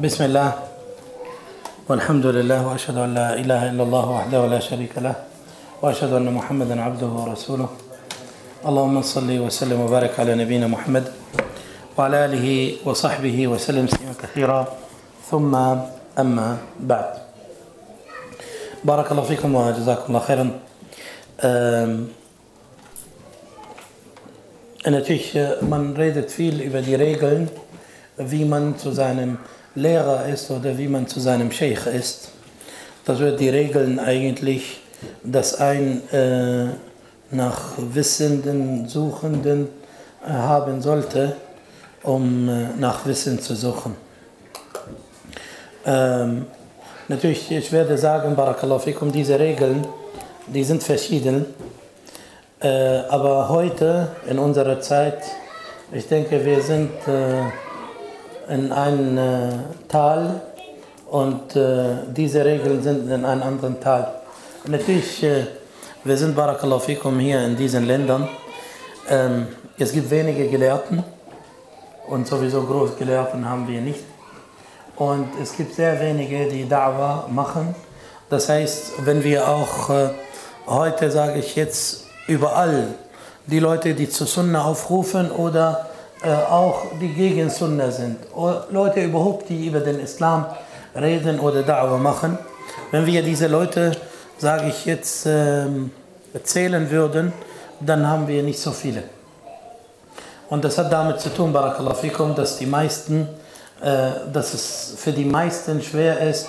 بسم الله. والحمد لله وأشهد أن لا إله إلا الله وحده لا شريك له وأشهد أن محمدا عبده ورسوله. اللهم صل وسلم وبارك على نبينا محمد وعلى آله وصحبه وسلم تسليما كثيرا. ثم أما بعد. بارك الله فيكم وجزاكم الله خيرا. natürlich, man redet viel über die Regeln, wie man zu seinem Lehrer ist oder wie man zu seinem Sheikh ist. Das wird die Regeln eigentlich, dass ein äh, nach Wissenden, Suchenden äh, haben sollte, um äh, nach Wissen zu suchen. Ähm, natürlich, ich werde sagen, Barakallahu fikum, diese Regeln, die sind verschieden. Äh, aber heute, in unserer Zeit, ich denke, wir sind äh, in einem äh, Tal und äh, diese Regeln sind in einem anderen Tal. Natürlich, äh, wir sind Barakallahu fikum hier in diesen Ländern. Ähm, es gibt wenige Gelehrten und sowieso große Gelehrten haben wir nicht. Und es gibt sehr wenige, die Da'wah machen. Das heißt, wenn wir auch äh, heute, sage ich jetzt, überall die Leute, die zu Sunna aufrufen oder äh, auch die gegen Sunna sind. Leute überhaupt, die über den Islam reden oder Da'wah machen. Wenn wir diese Leute, sage ich jetzt, äh, zählen würden, dann haben wir nicht so viele. Und das hat damit zu tun, Barakallahu fikum, dass die meisten, äh, dass es für die meisten schwer ist,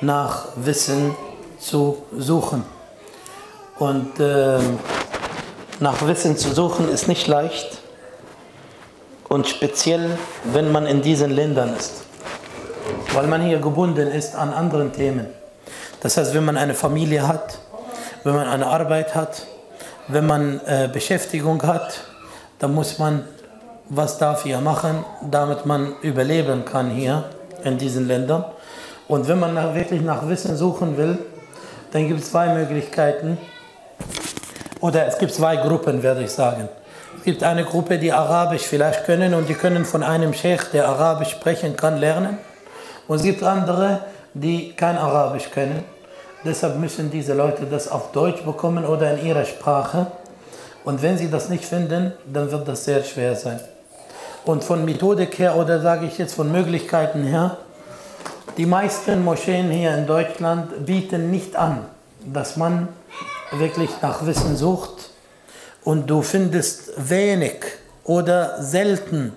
nach Wissen zu suchen. Und äh, nach Wissen zu suchen ist nicht leicht. Und speziell, wenn man in diesen Ländern ist. Weil man hier gebunden ist an anderen Themen. Das heißt, wenn man eine Familie hat, wenn man eine Arbeit hat, wenn man äh, Beschäftigung hat, dann muss man was dafür machen, damit man überleben kann hier in diesen Ländern. Und wenn man nach, wirklich nach Wissen suchen will, dann gibt es zwei Möglichkeiten. Oder es gibt zwei Gruppen, werde ich sagen. Es gibt eine Gruppe, die Arabisch vielleicht können und die können von einem Sheikh, der Arabisch sprechen kann, lernen. Und es gibt andere, die kein Arabisch können. Deshalb müssen diese Leute das auf Deutsch bekommen oder in ihrer Sprache. Und wenn sie das nicht finden, dann wird das sehr schwer sein. Und von Methodik her oder sage ich jetzt von Möglichkeiten her, die meisten Moscheen hier in Deutschland bieten nicht an, dass man wirklich nach Wissen sucht und du findest wenig oder selten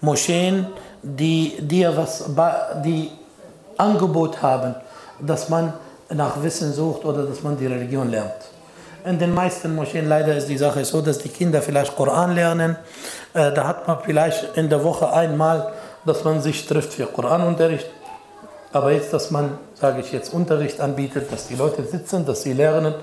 Moscheen, die dir was, die Angebot haben, dass man nach Wissen sucht oder dass man die Religion lernt. In den meisten Moscheen leider ist die Sache so, dass die Kinder vielleicht Koran lernen. Äh, da hat man vielleicht in der Woche einmal, dass man sich trifft für Koranunterricht. Aber jetzt, dass man, sage ich jetzt, Unterricht anbietet, dass die Leute sitzen, dass sie lernen,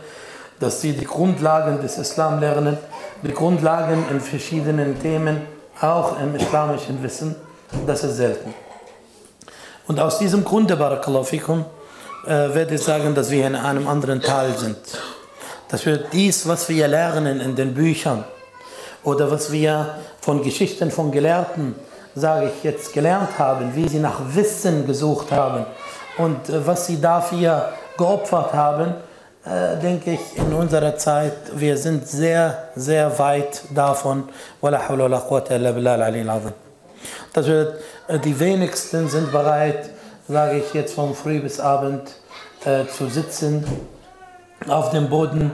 dass sie die Grundlagen des Islam lernen, die Grundlagen in verschiedenen Themen, auch im islamischen Wissen, das ist selten. Und aus diesem Grunde, Barakallahu fikum, äh, werde ich sagen, dass wir in einem anderen Tal sind. Dass wir dies, was wir lernen in den Büchern oder was wir von Geschichten von Gelehrten, sage ich jetzt, gelernt haben, wie sie nach Wissen gesucht haben und äh, was sie dafür geopfert haben, äh, denke ich, in unserer Zeit, wir sind sehr, sehr weit davon. Das wird, äh, die wenigsten sind bereit, sage ich jetzt vom Früh bis Abend, äh, zu sitzen auf dem Boden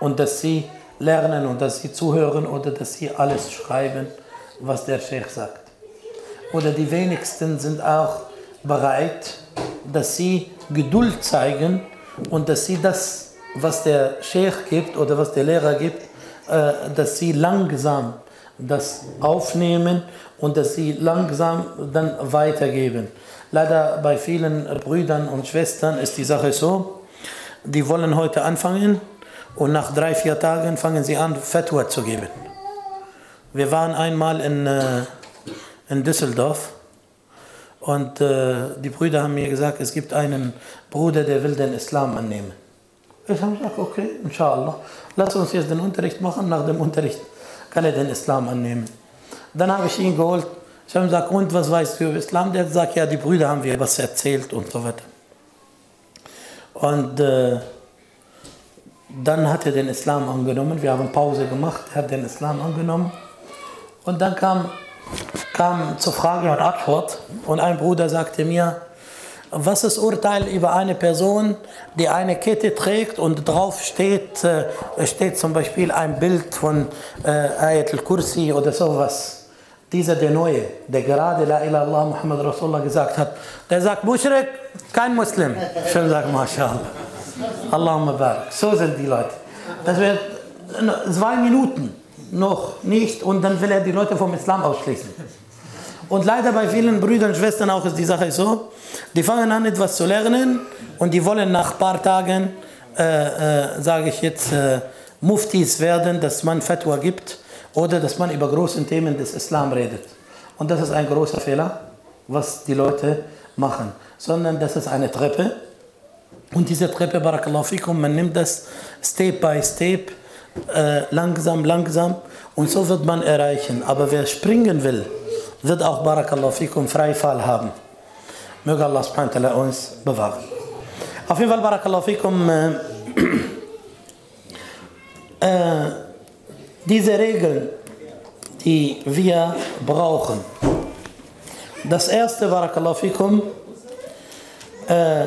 und dass sie lernen und dass sie zuhören oder dass sie alles schreiben, was der Sheikh sagt. Oder die wenigsten sind auch bereit, dass sie Geduld zeigen und dass sie das, was der Sheikh gibt oder was der Lehrer gibt, äh, dass sie langsam das aufnehmen und dass sie langsam dann weitergeben. Leider bei vielen Brüdern und Schwestern ist die Sache so, die wollen heute anfangen und nach drei, vier Tagen fangen sie an, Fatwa zu geben. Wir waren einmal in, äh, in Düsseldorf und äh, die Brüder haben mir gesagt, es gibt einen Bruder, der will den Islam annehmen. Ich habe gesagt, okay, inshallah, lass uns jetzt den Unterricht machen, nach dem Unterricht kann er den Islam annehmen. Dann habe ich ihn geholt, Ich habe gesagt, und was weißt du über Islam? Der hat gesagt, ja, die Brüder haben mir was erzählt und so weiter. Und äh, dann hat er den Islam angenommen. Wir haben Pause gemacht, er hat den Islam angenommen. Und dann kam, kam zur Frage und Antwort. Und ein Bruder sagte mir, was ist Urteil über eine Person, die eine Kette trägt und drauf steht, äh, steht zum Beispiel ein Bild von äh, Ayat al-Kursi oder sowas. Dieser der Neue, der gerade La ilaha Muhammad Rasulullah gesagt hat, der sagt, Mushrik, kein Muslim. Schön sagen, MashaAllah. Allahumma barak. So sind die Leute. Das wird zwei Minuten noch nicht und dann will er die Leute vom Islam ausschließen. Und leider bei vielen Brüdern und Schwestern auch ist die Sache so, die fangen an etwas zu lernen und die wollen nach ein paar Tagen, äh, äh, sage ich jetzt, äh, Muftis werden, dass man Fatwa gibt oder dass man über große Themen des Islam redet. Und das ist ein großer Fehler, was die Leute machen. Sondern das ist eine Treppe. Und diese Treppe, Barakallahu fikum, man nimmt das Step by Step, äh, langsam, langsam. Und so wird man erreichen. Aber wer springen will, wird auch Barakallahu fikum Freifall haben. Möge Allah subhanahu uns bewahren. Auf jeden Fall, Barakallahu fikum, äh, äh, diese Regeln, die wir brauchen. Das erste, Barakallahu fikum, äh,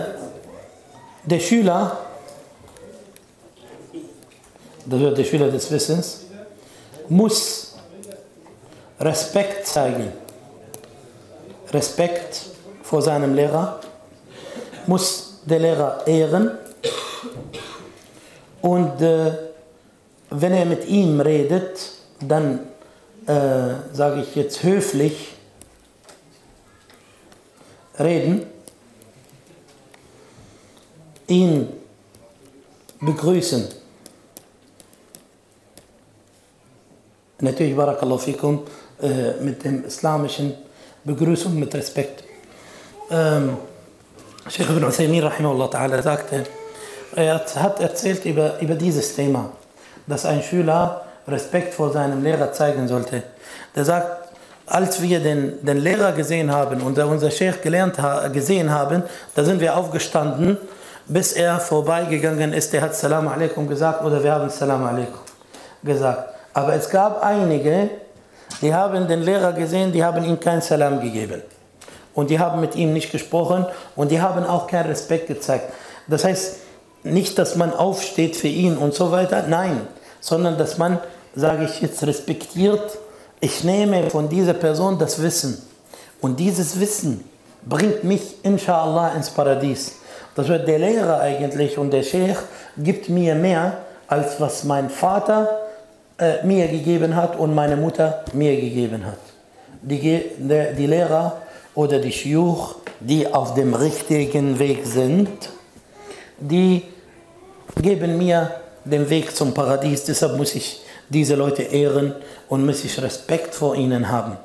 der Schüler, das wird der Schüler des Wissens, muss Respekt zeigen. Respekt vor seinem Lehrer, muss der Lehrer ehren. Und äh, wenn er mit ihm redet, dann äh, sage ich jetzt höflich reden, ihn begrüßen. Natürlich, Barakallahu fikum, äh, mit dem islamischen Begrüßung, mit Respekt. Ähm, Sheikh ibn Uthaymeen rahimahullah ta'ala sagte, er hat erzählt über, über dieses Thema, dass ein Schüler Respekt vor seinem Lehrer zeigen sollte. Der sagt, als wir den, den Lehrer gesehen haben und unser Sheikh gelernt, gesehen haben, da sind wir aufgestanden, bis er vorbeigegangen ist. Der hat Salam alaikum gesagt oder wir haben Salam alaikum gesagt. Aber es gab einige, die haben den Lehrer gesehen, die haben ihm kein Salam gegeben. Und die haben mit ihm nicht gesprochen und die haben auch keinen Respekt gezeigt. Das heißt nicht, dass man aufsteht für ihn und so weiter, nein, sondern dass man, sage ich jetzt, respektiert, ich nehme von dieser Person das Wissen. Und dieses Wissen bringt mich, inshallah, ins Paradies. Das wird der Lehrer eigentlich und der Sheikh gibt mir mehr, als was mein Vater äh, mir gegeben hat und meine Mutter mir gegeben hat. Die, die Lehrer oder die Shiuch, die auf dem richtigen Weg sind, die geben mir den Weg zum Paradies. Deshalb muss ich diese Leute ehren und muss ich Respekt vor ihnen haben.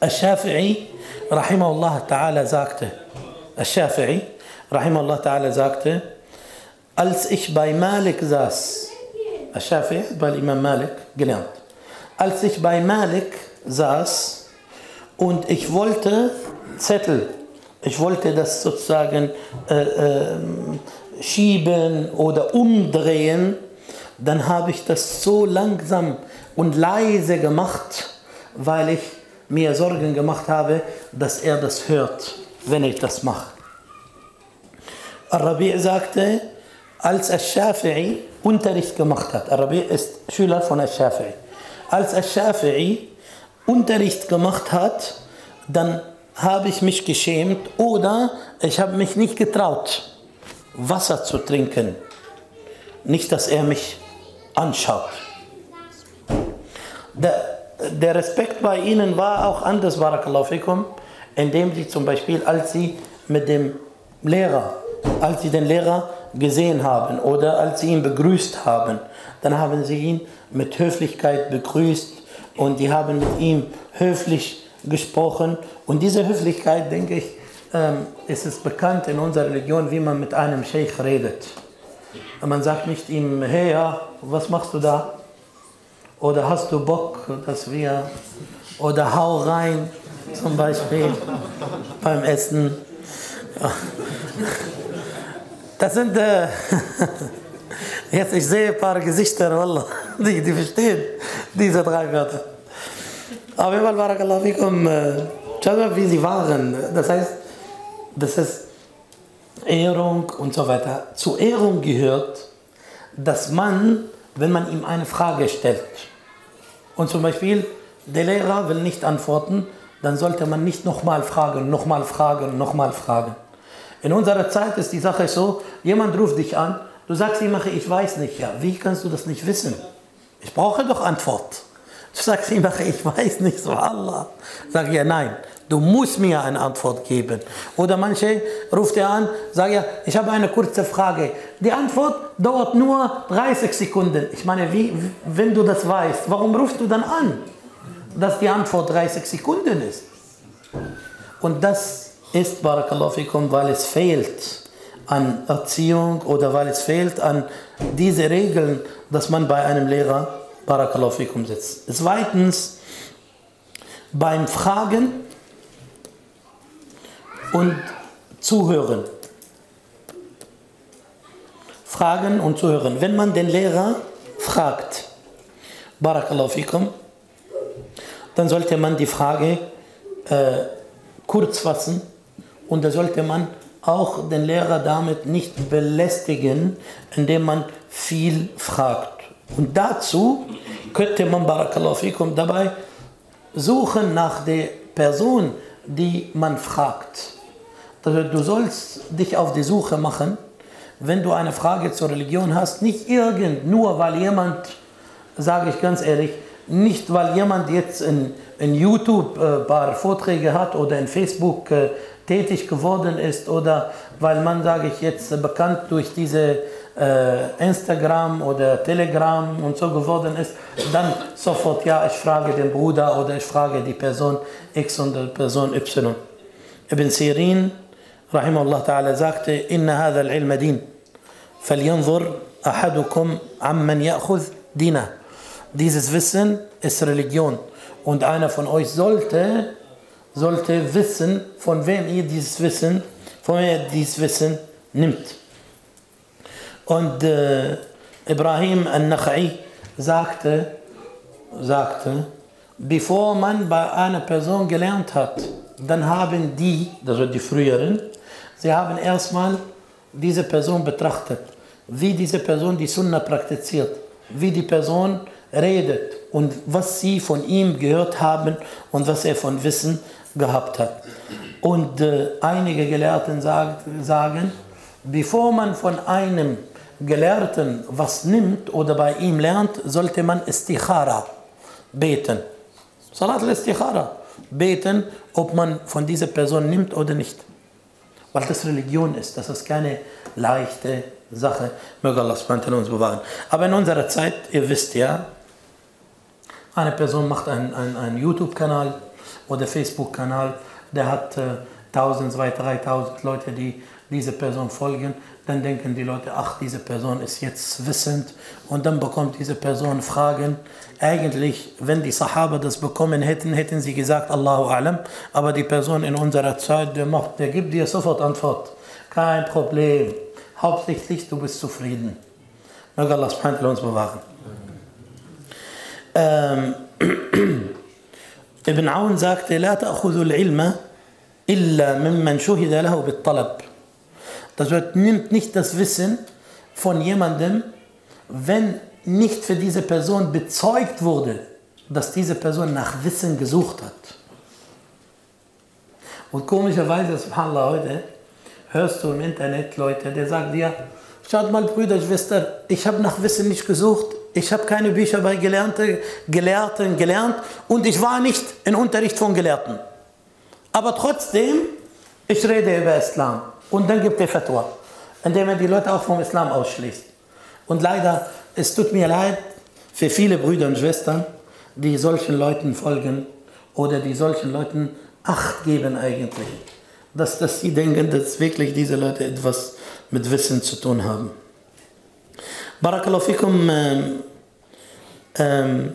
Al-Shafi'i, rahimahullah ta'ala, sagte, Al-Shafi'i, rahimahullah ta'ala, sagte, als ich bei Malik saß, Al-Shafi'i bei Imam Malik gelernt, als ich bei Malik saß und ich wollte Zettel, ich wollte das sozusagen äh, äh, schieben oder umdrehen, dann habe ich das so langsam und leise gemacht, weil ich mir Sorgen gemacht habe, dass er das hört, wenn ich das mache. Al-Rabi' sagte, als Al-Shafi'i Unterricht gemacht hat, Al-Rabi' ist Schüler von Al-Shafi'i, als Al-Shafi'i Unterricht gemacht hat, dann habe ich mich geschämt oder ich habe mich nicht getraut, Wasser zu trinken. Nicht, dass er mich anschaut. Der, der Respekt bei ihnen war auch anders, Barakallahu fikum, indem sie zum Beispiel, als sie mit dem Lehrer, als sie den Lehrer gesehen haben oder als sie ihn begrüßt haben, dann haben sie ihn mit Höflichkeit begrüßt und die haben mit ihm höflich gesprochen. Und diese Höflichkeit, denke ich, ähm, ist es bekannt in unserer Religion, wie man mit einem Sheikh redet. Man sagt nicht ihm, hey, ja, was machst du da? Oder hast du Bock, dass wir, oder hau rein. zum Beispiel beim Essen. Das sind, äh, jetzt ich sehe ein paar Gesichter, Wallah, die, die verstehen diese drei Wörter. Auf jeden Fall, Barakallahu fikum, äh, schaut mal, wie sie waren. Das heißt, das ist Ehrung und so weiter. Zu Ehrung gehört, dass man, wenn man ihm eine Frage stellt, und zum Beispiel der Lehrer will nicht antworten, dann sollte man nicht nochmal fragen, nochmal fragen, nochmal fragen. In unserer Zeit ist die Sache so, jemand ruft dich an, du sagst ihm, ich weiß nicht, ja, wie kannst du das nicht wissen? Ich brauche doch Antwort. Du sagst ihm, ich weiß nicht, so Allah. Sag ja, nein, du musst mir eine Antwort geben. Oder manche ruft er an, sagt ja, ich habe eine kurze Frage. Die Antwort dauert nur 30 Sekunden. Ich meine, wie, wenn du das weißt, warum rufst du dann an, dass die Antwort 30 Sekunden ist? Und das ist, Barakallahu fikum, weil es fehlt an Erziehung oder weil es fehlt an diese Regeln, dass man bei einem Lehrer Barakallahu fikum sitzt. Zweitens, beim Fragen und Zuhören. Fragen und Zuhören. Wenn man den Lehrer fragt, Barakallahu fikum, dann sollte man die Frage äh, kurz fassen und da sollte man auch den Lehrer damit nicht belästigen, indem man viel fragt. Und dazu könnte man, Barakallahu fikum, dabei suchen nach der Person, die man fragt. Also du sollst dich auf die Suche machen, wenn du eine Frage zur Religion hast, nicht irgend, nur weil jemand, sage ich ganz ehrlich, nicht weil jemand jetzt in, in YouTube ein äh, paar Vorträge hat oder in Facebook äh, tätig geworden ist oder weil man, sage ich jetzt, bekannt durch diese äh, Instagram oder Telegram und so geworden ist, dann sofort, ja, ich frage den Bruder oder ich frage die Person X und die Person Y. Ibn Sirin, rahimahullah ta'ala, sagte, inna hadha al-ilma din, falyanzur ahadukum amman ya'khudh dina. Dieses Wissen ist Religion und einer von euch sollte, sollte wissen, von wem ihr dieses Wissen, von wem ihr dieses Wissen nimmt. Und äh, Ibrahim al-Nakhai sagte, sagte, bevor man bei einer Person gelernt hat, dann haben die, also die früheren, sie haben erstmal diese Person betrachtet, wie diese Person die Sunna praktiziert, wie die Person redet und was sie von ihm gehört haben und was er von Wissen gehabt hat. Und äh, einige Gelehrten sagt, sagen, bevor man von einem Gelehrten was nimmt oder bei ihm lernt, sollte man Istikhara beten. Salat al-Istikhara. Beten, ob man von dieser Person nimmt oder nicht. Weil das Religion ist, das ist keine leichte Sache. Möge Allah uns bewahren. Aber in unserer Zeit, ihr wisst ja, eine Person macht einen, einen, einen YouTube-Kanal oder Facebook-Kanal, der hat äh, 1000, 2000, 3000 Leute, die diese Person folgen dann denken die Leute, ach, diese Person ist jetzt wissend und dann bekommt diese Person Fragen. Eigentlich, wenn die Sahaba das bekommen hätten, hätten sie gesagt, Allahu Alam, aber die Person in unserer Zeit, der, macht, der gibt dir sofort Antwort. Kein Problem. Hauptsächlich, du bist zufrieden. Möge Allah uns bewahren. Ähm, Ibn Aun sagte, La ta'khudul ilma illa mimman shuhida lahu bittalab. Das wird, nimmt nicht das Wissen von jemandem, wenn nicht für diese Person bezeugt wurde, dass diese Person nach Wissen gesucht hat. Und komischerweise, subhanallah, heute hörst du im Internet Leute, der sagt dir, ja, schaut mal Brüder, Schwester, ich habe nach Wissen nicht gesucht, ich habe keine Bücher bei Gelernte, Gelehrten gelernt und ich war nicht in Unterricht von Gelehrten. Aber trotzdem, ich rede über Islam. Und dann gibt er Fatwa, indem er die Leute auch vom Islam ausschließt. Und leider, es tut mir leid für viele Brüder und Schwestern, die solchen Leuten folgen oder die solchen Leuten Acht geben eigentlich. Dass, dass sie denken, dass wirklich diese Leute etwas mit Wissen zu tun haben. Barakallahu fikum, ähm, ähm,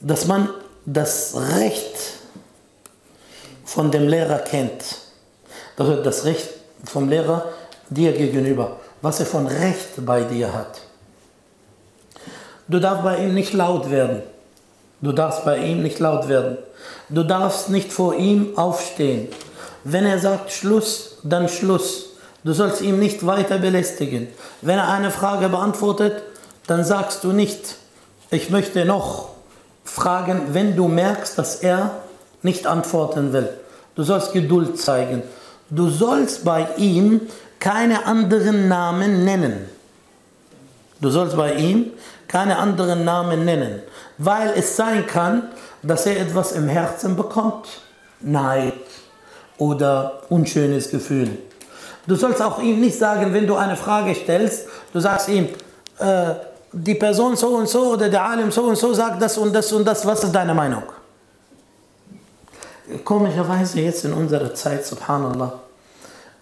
dass man das Recht von dem Lehrer kennt. Das ist das Recht vom Lehrer dir gegenüber, was er von Recht bei dir hat. Du darfst bei ihm nicht laut werden. Du darfst bei ihm nicht laut werden. Du darfst nicht vor ihm aufstehen. Wenn er sagt Schluss, dann Schluss. Du sollst ihn nicht weiter belästigen. Wenn er eine Frage beantwortet, dann sagst du nicht, ich möchte noch fragen, wenn du merkst, dass er nicht antworten will. Du sollst Geduld zeigen. Du sollst bei ihm keine anderen Namen nennen. Du sollst bei ihm keine anderen Namen nennen, weil es sein kann, dass er etwas im Herzen bekommt. Neid oder unschönes Gefühl. Du sollst auch ihm nicht sagen, wenn du eine Frage stellst, du sagst ihm, äh, die Person so und so oder der Alim so und so sagt das und das und das, was ist deine Meinung? Komischerweise jetzt in unserer Zeit, subhanallah,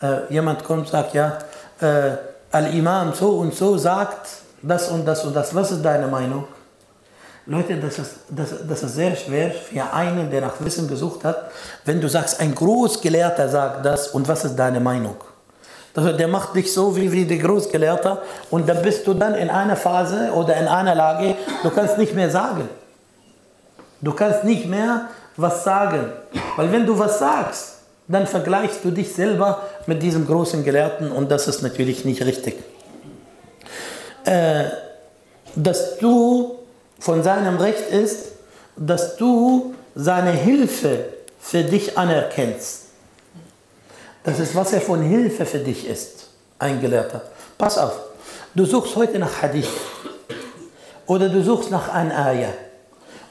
äh, jemand kommt und sagt, ja, äh, Al-Imam so und so sagt das und das und das, was ist deine Meinung? Leute, das ist, das, das ist sehr schwer für einen, der nach Wissen gesucht hat, wenn du sagst, ein Großgelehrter sagt das und was ist deine Meinung? Der macht dich so wie, wie der Großgelehrte und dann bist du dann in einer Phase oder in einer Lage, du kannst nicht mehr sagen. Du kannst nicht mehr was sagen. Weil wenn du was sagst, dann vergleichst du dich selber mit diesem großen Gelehrten und das ist natürlich nicht richtig. Äh, dass du von seinem Recht ist, dass du seine Hilfe für dich anerkennst. Das ist, was er von Hilfe für dich ist, ein Gelehrter. Pass auf, du suchst heute nach Hadith. Oder du suchst nach einem Ayah.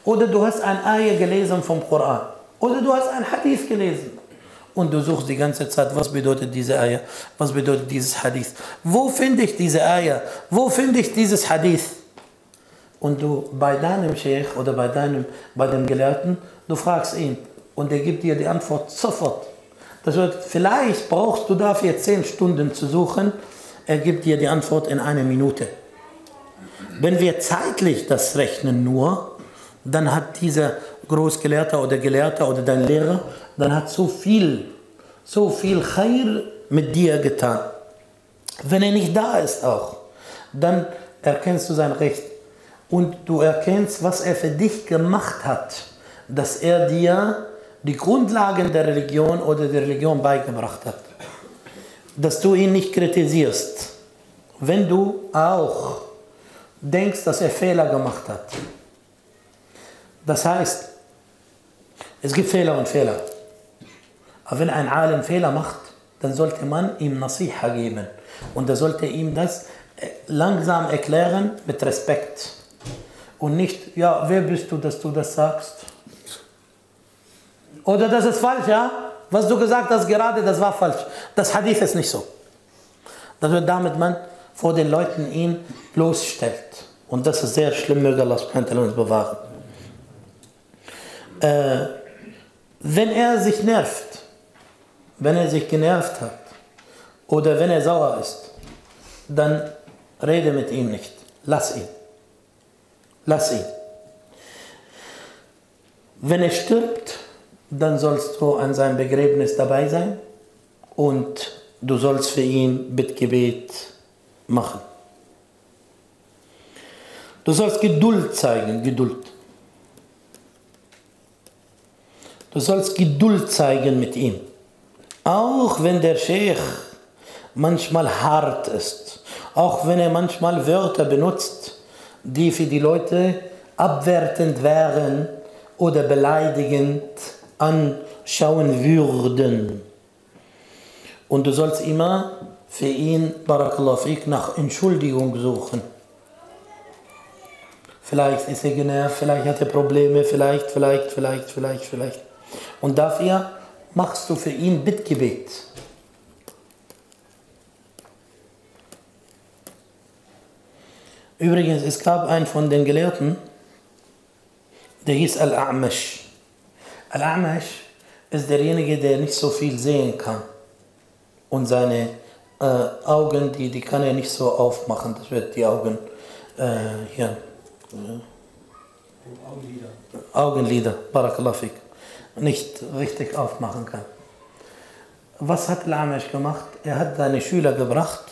Oder du hast ein Ayah gelesen vom Koran. Oder du hast ein Hadith gelesen. Und du suchst die ganze Zeit, was bedeutet diese Ayah, was bedeutet dieses Hadith, wo finde ich diese Ayah, wo finde ich dieses Hadith? Und du bei deinem Sheikh oder bei deinem bei dem Gelehrten, du fragst ihn und er gibt dir die Antwort sofort. Das wird, vielleicht brauchst du dafür zehn Stunden zu suchen. Er gibt dir die Antwort in einer Minute. Wenn wir zeitlich das rechnen nur, dann hat dieser Großgelehrter oder Gelehrter oder dein Lehrer, dann hat so viel, so viel Khair mit dir getan. Wenn er nicht da ist auch, dann erkennst du sein Recht und du erkennst, was er für dich gemacht hat, dass er dir die Grundlagen der Religion oder der Religion beigebracht hat. Dass du ihn nicht kritisierst, wenn du auch denkst, dass er Fehler gemacht hat. Das heißt, es gibt Fehler und Fehler. Aber wenn ein Alim Fehler macht, dann sollte man ihm Nasiha geben. Und er sollte ihm das äh, langsam erklären mit Respekt. Und nicht, ja, wer bist du, dass du das sagst? Oder das ist falsch, ja? Was du gesagt hast gerade, das war falsch. Das Hadith ist nicht so. Das wird damit man vor den Leuten ihn bloßstellt. Und das ist sehr schlimm, möge Allah uns bewahren. Äh, wenn er sich nervt, wenn er sich genervt hat oder wenn er sauer ist, dann rede mit ihm nicht. Lass ihn. Lass ihn. Wenn er stirbt, dann sollst du an seinem Begräbnis dabei sein und du sollst für ihn Bittgebet machen. Du sollst Geduld zeigen, Geduld. Du sollst Geduld zeigen mit ihm. Auch wenn der Sheikh manchmal hart ist, auch wenn er manchmal Wörter benutzt, die für die Leute abwertend wären oder beleidigend, anschauen würden. Und du sollst immer für ihn, Barakallahu fik, nach Entschuldigung suchen. Vielleicht ist er genervt, vielleicht hat er Probleme, vielleicht, vielleicht, vielleicht, vielleicht, vielleicht. Und dafür machst du für ihn Bittgebet. Übrigens, es gab einen von den Gelehrten, der hieß Al-A'mash. Al-Amash ist derjenige, der nicht so viel sehen kann. Und seine äh, Augen, die, die kann er nicht so aufmachen. Das wird die Augen äh, hier. Äh, Augenlider. Augenlider, Barakallahu nicht richtig aufmachen kann. Was hat Lamesh gemacht? Er hat seine Schüler gebracht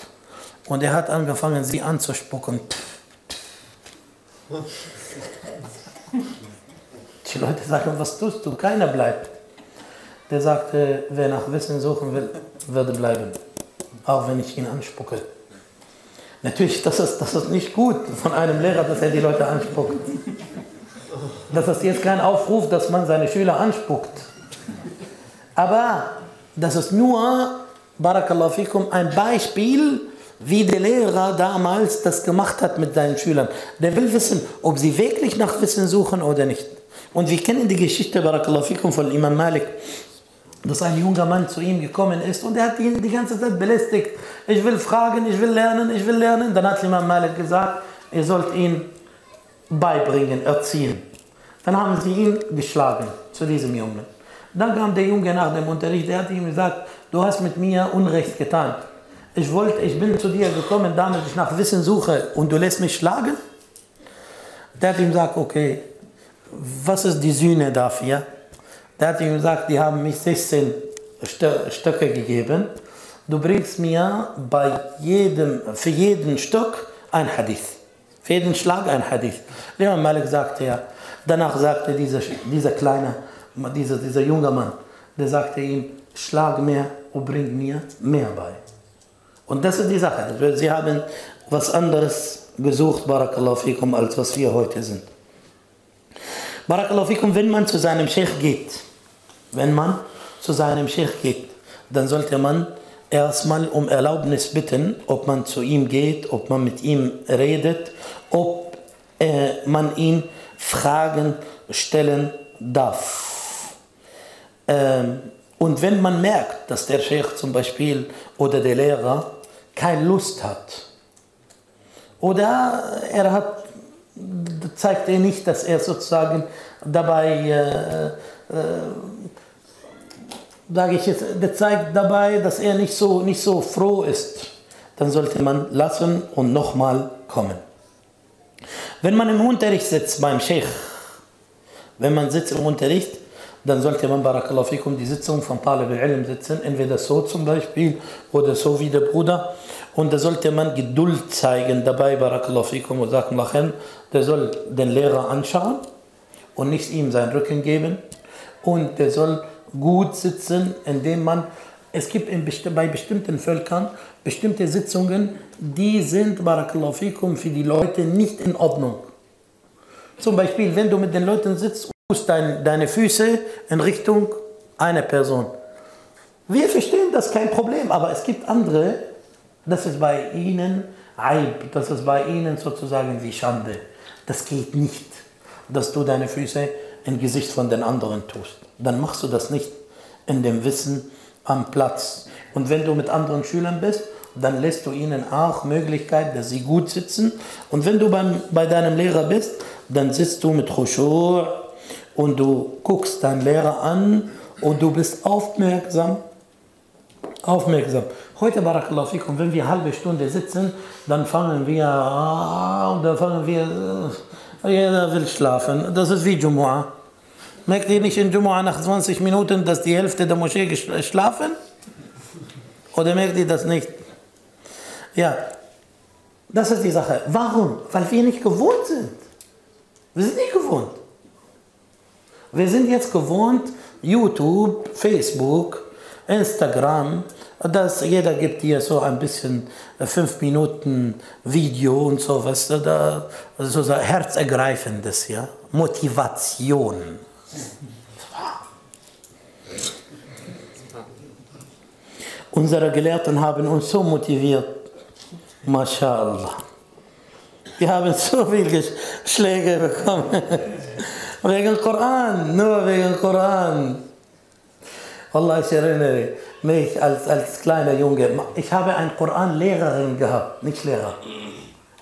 und er hat angefangen, sie anzuspucken. Die Leute sagen, was tust du? Keiner bleibt. Der sagte, wer nach Wissen suchen will, würde bleiben. Auch wenn ich ihn anspucke. Natürlich, das ist, das ist nicht gut von einem Lehrer, dass er die Leute anspuckt. Das ist jetzt kein Aufruf, dass man seine Schüler anspuckt. Aber das ist nur, Barakallahu fikum, ein Beispiel, wie der Lehrer damals das gemacht hat mit seinen Schülern. Der will wissen, ob sie wirklich nach Wissen suchen oder nicht. Und wir kennen die Geschichte, Barakallahu von Imam Malik, dass ein junger Mann zu ihm gekommen ist und er hat ihn die ganze Zeit belästigt. Ich will fragen, ich will lernen, ich will lernen. Dann hat Imam Malik gesagt, ihr sollt ihn beibringen, erziehen. Dann haben sie ihn geschlagen zu diesem Jungen. Dann kam der Junge nach dem Unterricht, der hat ihm gesagt, du hast mit mir Unrecht getan. Ich, wollte, ich bin zu dir gekommen, damit ich nach Wissen suche und du lässt mich schlagen? Der hat ihm gesagt, okay, was ist die Sühne dafür? Der hat ihm gesagt, die haben mich 16 Stöcke gegeben. Du bringst mir bei jedem, für jeden Stück ein Hadith. Für jeden Schlag ein Hadith. Imam Malik sagte ja, danach sagte dieser, dieser kleine, dieser, dieser junge Mann, der sagte ihm, schlag mehr und bring mir mehr bei. Und das ist die Sache. Sie haben was anderes gesucht, Barakallahu fikum, als was wir heute sind. Barakallahu fikum, wenn man zu seinem Sheikh geht, wenn man zu seinem Sheikh geht, dann sollte man erstmal um Erlaubnis bitten, ob man zu ihm geht, ob man mit ihm redet, ob äh, man ihn Fragen stellen darf. Ähm, und wenn man merkt, dass der Sheikh zum Beispiel oder der Lehrer keine Lust hat oder er hat, zeigt er nicht, dass er sozusagen dabei, äh, äh, sage ich jetzt, der zeigt dabei, dass er nicht so, nicht so froh ist, dann sollte man lassen und nochmal kommen. Wenn man im Unterricht sitzt beim Sheikh, wenn man sitzt im Unterricht, dann sollte man Barakallahu fikum die Sitzung von Talib al-Ilm sitzen, entweder so zum Beispiel oder so wie der Bruder. Und da sollte man Geduld zeigen dabei, Barakallahu fikum und sagen, der soll den Lehrer anschauen und nicht ihm seinen Rücken geben. Und der soll gut sitzen, indem man, es gibt in, bei bestimmten Völkern bestimmte Sitzungen, die sind, Barakallahu fikum, für die Leute nicht in Ordnung. Zum Beispiel, wenn du mit den Leuten sitzt und dein, deine Füße in Richtung einer Person. Wir verstehen das kein Problem, aber es gibt andere, das ist bei ihnen Eib, das ist bei ihnen sozusagen wie Schande. Das geht nicht, dass du deine Füße im Gesicht von den anderen tust. Dann machst du das nicht in dem Wissen am Platz. Und wenn du mit anderen Schülern bist, dann lässt du ihnen auch Möglichkeit, dass sie gut sitzen. Und wenn du beim, bei deinem Lehrer bist, dann sitzt du mit Khushu' und du guckst deinen Lehrer an und du bist aufmerksam. Aufmerksam. Heute, Barakallahu wenn wir eine halbe Stunde sitzen, dann fangen wir, ah, dann fangen wir, äh, jeder will schlafen. Das ist wie Jumu'ah. Merkt ihr nicht in Jumu'ah nach 20 Minuten, dass die Hälfte der Moschee schlafen? Oder merkt ihr das nicht? Ja, das ist die Sache. Warum? Weil wir nicht gewohnt sind. Wir sind nicht gewohnt. Wir sind jetzt gewohnt, YouTube, Facebook, Instagram, dass jeder gibt dir so ein bisschen äh, fünf Minuten Video und sowas, da, so, so herzergreifendes, ja, Motivation. Unsere Gelehrten haben uns so motiviert, MashaAllah. Wir haben so viele Schläge bekommen. wegen Koran, nur wegen Koran. Allah, ich erinnere mich als, als kleiner Junge. Ich habe eine Koranlehrerin gehabt, nicht Lehrer.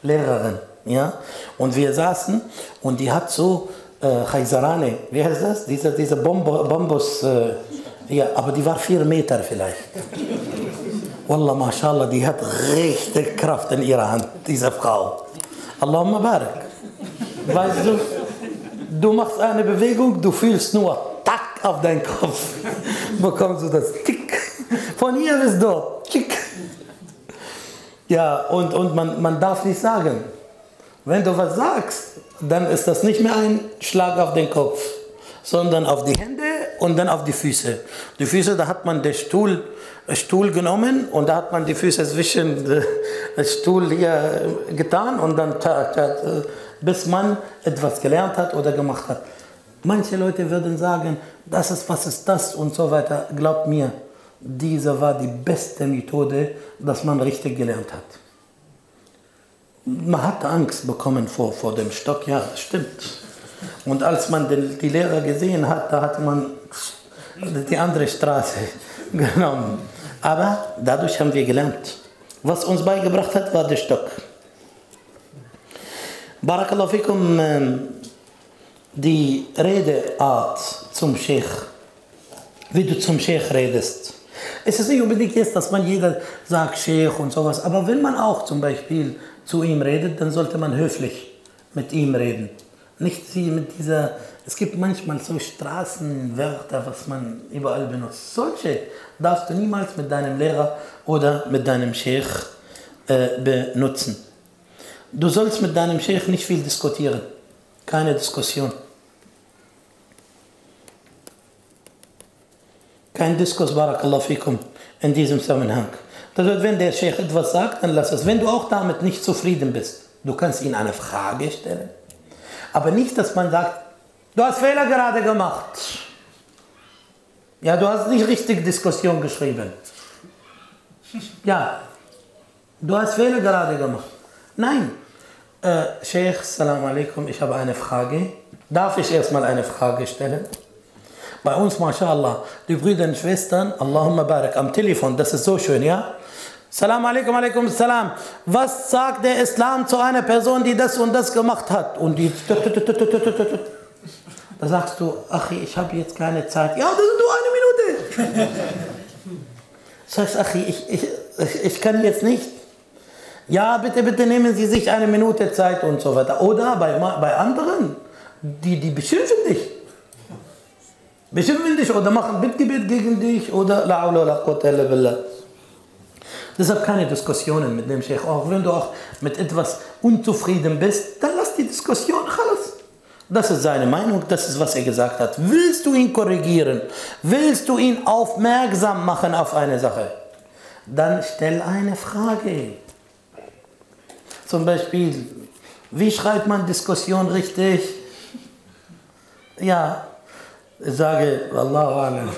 Lehrerin, ja. Und wir saßen und die hat so äh, Chaisarane, wie heißt das? Diese, diese Bambus, äh, ja, aber die war vier Meter vielleicht. Wallah, mashallah, die hat richtig Kraft in ihrer Hand, diese Frau. Allahumma barak. Weißt du, du machst eine Bewegung, du fühlst nur, auf deinen Kopf. Bekommst du das Tick. Von hier bis dort. Tick. Ja, und, und man, man darf nicht sagen. Wenn du was sagst, dann ist das nicht mehr ein Schlag auf den Kopf, sondern auf die Hände und dann auf die Füße. Die Füße, da hat man den Stuhl, Stuhl genommen und da hat man die Füße zwischen den Stuhl hier getan und dann bis man etwas gelernt hat oder gemacht hat. Manche Leute würden sagen, das ist, was ist das und so weiter. Glaubt mir, diese war die beste Methode, dass man richtig gelernt hat. Man hat Angst bekommen vor, vor dem Stock, ja, stimmt. Und als man den, die Lehrer gesehen hat, da hat man die andere Straße genommen. Aber dadurch haben wir gelernt. Was uns beigebracht hat, war der Stock. Barakallahu fikum, ähm, die Redeart zum Sheikh, wie du zum Sheikh redest. Es ist nicht unbedingt jetzt, dass man jeder sagt Sheikh und sowas, aber wenn man auch zum Beispiel zu ihm redet, dann sollte man höflich mit ihm reden. Nicht sie mit dieser, es gibt manchmal so Straßenwörter, was man überall benutzt. Solche darfst du niemals mit deinem Lehrer oder mit deinem Sheikh äh, benutzen. Du sollst mit deinem Sheikh nicht viel diskutieren. Keine Diskussion. Kein Diskurs, Barakallahu fikum, in diesem Zusammenhang. Das heißt, wenn der Sheikh etwas sagt, dann lass es. Wenn du auch damit nicht zufrieden bist, du kannst ihm eine Frage stellen. Aber nicht, dass man sagt, du hast Fehler gerade gemacht. Ja, du hast nicht richtig Diskussion geschrieben. Ja, du hast Fehler gerade gemacht. Nein. Äh, Sheikh, salam alaikum, ich habe eine Frage. Darf ich erstmal eine Frage stellen? Bei uns, mashallah, die Brüder und Schwestern, Allahumma barak, am Telefon, das ist so schön, ja? Salam alaikum, alaikum salam. Was sagt der Islam zu einer Person, die das und das gemacht hat? Und die. Da sagst du, ach, ich habe jetzt keine Zeit. Ja, das ist nur eine Minute. Sagst, ach, ich, ich, ich kann jetzt nicht. Ja, bitte, bitte nehmen Sie sich eine Minute Zeit und so weiter. Oder bei, bei anderen, die, die beschimpfen dich. Beschimpfen dich oder machen Bittgebet gegen dich oder la la la billah. Deshalb keine Diskussionen mit dem Sheikh. Auch wenn du auch mit etwas unzufrieden bist, dann lass die Diskussion, alles. Das ist seine Meinung, das ist, was er gesagt hat. Willst du ihn korrigieren? Willst du ihn aufmerksam machen auf eine Sache? Dann stell eine Frage. Zum Beispiel, wie schreibt man Diskussion richtig? Ja, ich sage, Wallahu alam.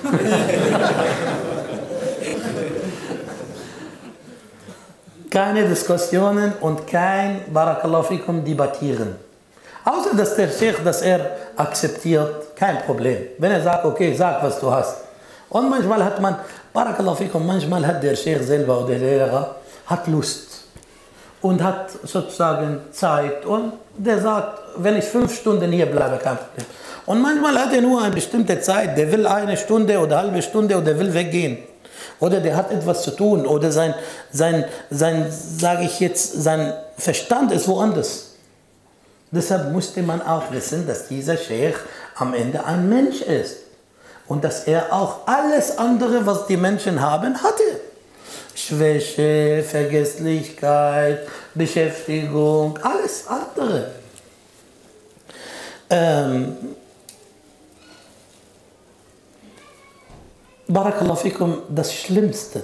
keine Diskussionen und kein Barakallahu fikum debattieren. Außer dass der Sheikh, dass er akzeptiert, kein Problem. Wenn er sagt, okay, sag, was du hast. Und manchmal hat man, Barakallahu fikum, manchmal hat der Sheikh selber oder der Lehrer, hat Lust und hat sozusagen Zeit und der sagt, wenn ich fünf Stunden hier bleibe, kein Problem. Und manchmal hat er nur eine bestimmte Zeit, der will eine Stunde oder eine halbe Stunde oder will weggehen. Oder der hat etwas zu tun oder sein, sein, sein sage ich jetzt, sein Verstand ist woanders. Deshalb musste man auch wissen, dass dieser Sheikh am Ende ein Mensch ist. Und dass er auch alles andere, was die Menschen haben, hatte. Schwäche, Vergesslichkeit, Beschäftigung, alles andere. Ähm, Barakallahu fikum, das Schlimmste,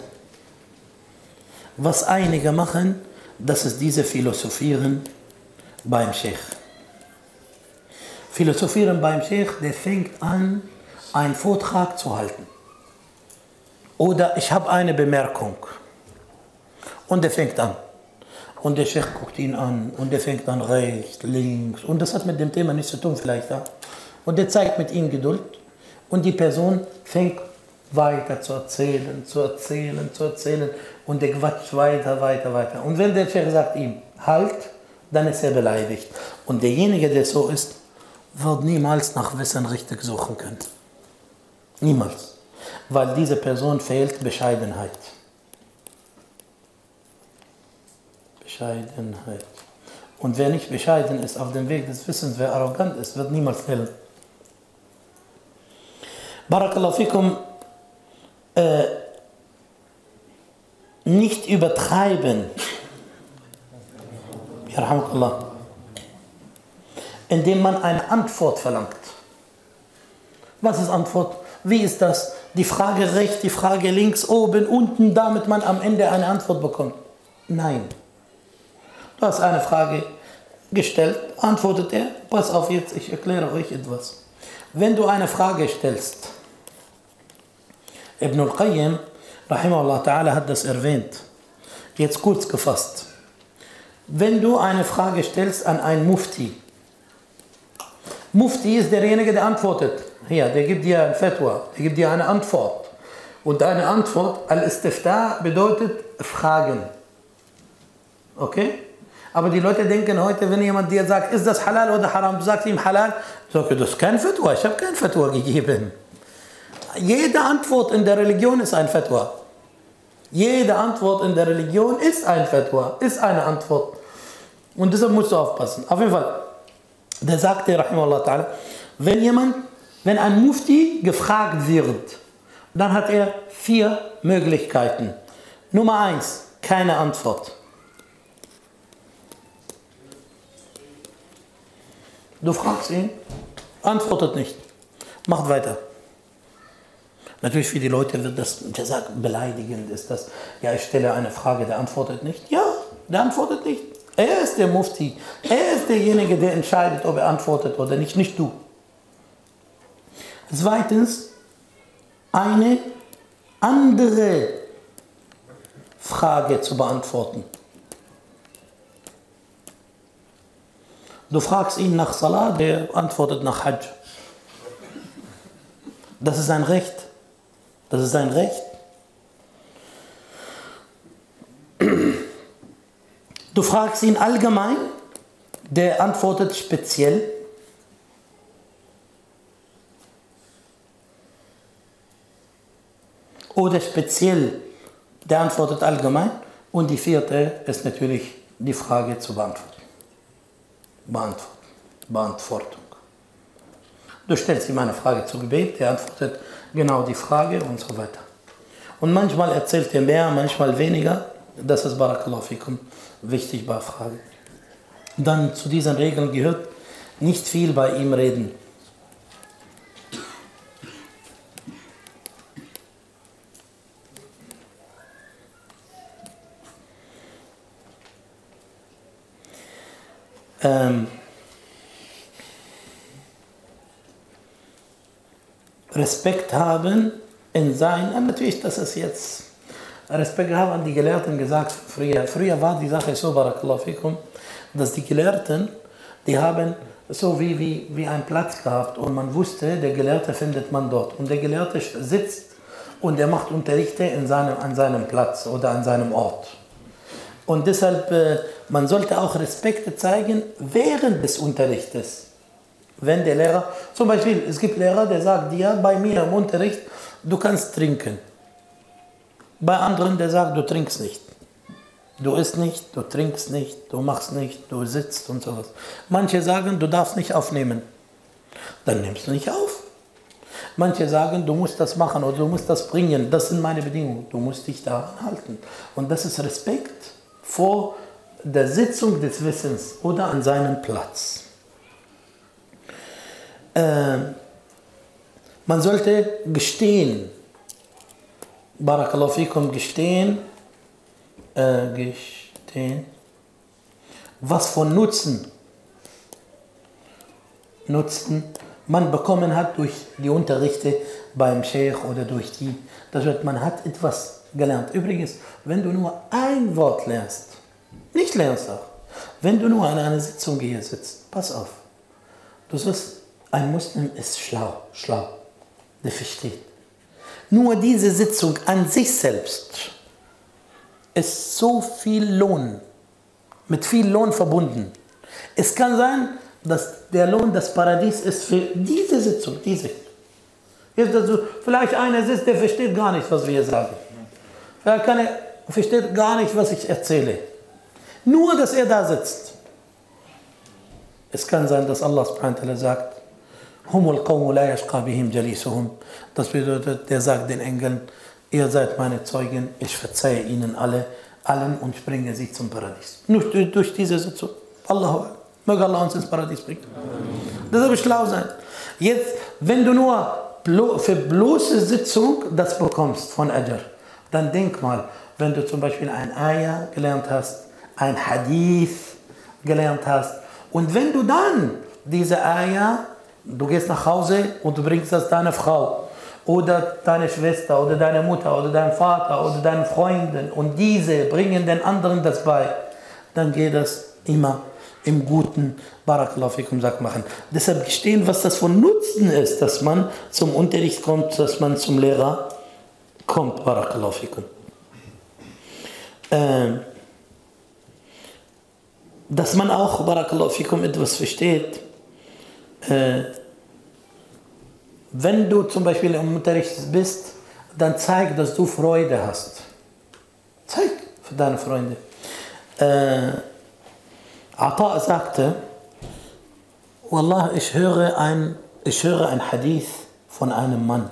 was einige machen, das ist diese Philosophieren beim Sheikh. Philosophieren beim Sheikh, der fängt an, einen Vortrag zu halten. Oder ich habe eine Bemerkung. Und der fängt an. Und der Sheikh guckt ihn an und der fängt an rechts, links. Und das hat mit dem Thema nichts zu tun vielleicht. Ja? Und der zeigt mit ihm Geduld. Und die Person fängt weiter zu erzählen, zu erzählen, zu erzählen und der quatscht weiter, weiter, weiter. Und wenn der Sheikh sagt ihm, halt, dann ist er beleidigt. Und derjenige, der so ist, wird niemals nach Wissen richtig suchen können. Niemals. Weil diese Person fehlt Bescheidenheit. Bescheidenheit. Und wer nicht bescheiden ist auf dem Weg des Wissens, wer arrogant ist, wird niemals fehlen. Barakallahu fikum, äh, nicht übertreiben. Yarhamukallah. Indem man eine Antwort verlangt. Was ist Antwort? Wie ist das? Die Frage rechts, die Frage links, oben, unten, damit man am Ende eine Antwort bekommt. Nein. Du hast eine Frage gestellt, antwortet er, pass auf jetzt, ich erkläre euch etwas. Wenn du eine Frage stellst, Ibn al-Qayyim, rahimahullah ta'ala, hat das erwähnt, jetzt kurz gefasst. Wenn du eine Frage stellst an einen Mufti, Mufti ist derjenige, der antwortet. Hier, der gibt dir ein Fatwa, der gibt dir eine Antwort. Und eine Antwort, al-Istifta, bedeutet Fragen. Okay? Aber die Leute denken heute, wenn jemand dir sagt, ist das halal oder haram, du sagst ihm halal, sag ich, das ist kein Fatwa, ich habe kein Fatwa gegeben. Jede Antwort in der Religion ist ein Fatwa. Jede Antwort in der Religion ist ein Fatwa, ist eine Antwort. Und deshalb musst du aufpassen. Auf jeden Fall, der sagte, rahimahullah ta'ala, wenn jemand, wenn ein Mufti gefragt wird, dann hat er vier Möglichkeiten. Nummer eins, keine Antwort. Du fragst ihn, antwortet nicht, macht weiter. Natürlich für die Leute wird das der sagt, beleidigend, ist das, ja, ich stelle eine Frage, der antwortet nicht. Ja, der antwortet nicht. Er ist der Mufti. Er ist derjenige, der entscheidet, ob er antwortet oder nicht, nicht du. Zweitens, eine andere Frage zu beantworten. Du fragst ihn nach Salah, der antwortet nach Hajj. Das ist sein Recht. Das ist sein Recht. Du fragst ihn allgemein, der antwortet speziell. Oder speziell, der antwortet allgemein. Und die vierte ist natürlich die Frage zu beantworten. Beantworten. Beantwortung. Du stellst ihm eine Frage zu Gebet, der antwortet genau die Frage und so weiter. Und manchmal erzählt er mehr, manchmal weniger. Das ist Barakallahu fikum wichtig bei Fragen. Dann zu diesen Regeln gehört nicht viel bei ihm reden. Ähm, Respekt haben in sein, natürlich, das ist jetzt Respekt haben an die Gelehrten gesagt früher. Früher war die Sache so, fikum, dass die Gelehrten, die haben so wie, wie, wie einen Platz gehabt und man wusste, der Gelehrte findet man dort. Und der Gelehrte sitzt und er macht Unterrichte in seinem, an seinem Platz oder an seinem Ort. Und deshalb, äh, man sollte auch Respekte zeigen während des Unterrichtes. Wenn der Lehrer, zum Beispiel, es gibt Lehrer, der sagt dir bei mir im Unterricht, du kannst trinken. Bei anderen, der sagt, du trinkst nicht. Du isst nicht, du trinkst nicht, du machst nicht, du sitzt und sowas. Manche sagen, du darfst nicht aufnehmen. Dann nimmst du nicht auf. Manche sagen, du musst das machen oder du musst das bringen. Das sind meine Bedingungen. Du musst dich daran halten. Und das ist Respekt vor der Sitzung des Wissens oder an seinem Platz. Äh, man sollte gestehen, Barakallahu fikum, gestehen, äh, gestehen, was von Nutzen, Nutzen man bekommen hat durch die Unterrichte beim Sheikh oder durch die, das wird, man hat etwas gelernt. Übrigens, wenn du nur ein Wort lernst, nicht lernst auch, wenn du nur an einer Sitzung hier sitzt, pass auf, du sollst, ein Muslim ist schlau, schlau, der versteht. Nur diese Sitzung an sich selbst ist so viel Lohn, mit viel Lohn verbunden. Es kann sein, dass der Lohn das Paradies ist für diese Sitzung, diese. Jetzt also vielleicht einer sitzt, der versteht gar nicht, was wir sagen. Er kann, versteht gar nicht, was ich erzähle. Nur, dass er da sitzt. Es kann sein, dass Allah sagt. Das bedeutet, der sagt den Engeln, ihr seid meine Zeugen, ich verzeihe ihnen alle, allen und bringe sie zum Paradies. Nur durch, diese Sitzung. Allah, möge Allah uns ins Paradies bringen. Das soll schlau sein. Jetzt, wenn du nur für bloße Sitzung das bekommst von Ajr, dann denk mal, wenn du zum Beispiel ein Ayah gelernt hast, ein Hadith gelernt hast und wenn du dann diese Ayah, du gehst nach Hause und du bringst das deiner Frau oder deine Schwester oder deine Mutter oder dein Vater oder deinen Freunden und diese bringen den anderen das bei, dann geht das immer im Guten Barakallahu sagt machen. Deshalb gestehen, was das von Nutzen ist, dass man zum Unterricht kommt, dass man zum Lehrer kommt. Barakallahu fikum. Ähm, dass man auch, Barakallahu fikum, etwas versteht. Äh, wenn du zum Beispiel im Unterricht bist, dann zeig, dass du Freude hast. Zeig für deine Freunde. Äh, Ata sagte, Wallah, ich höre, ein, ich höre ein Hadith von einem Mann.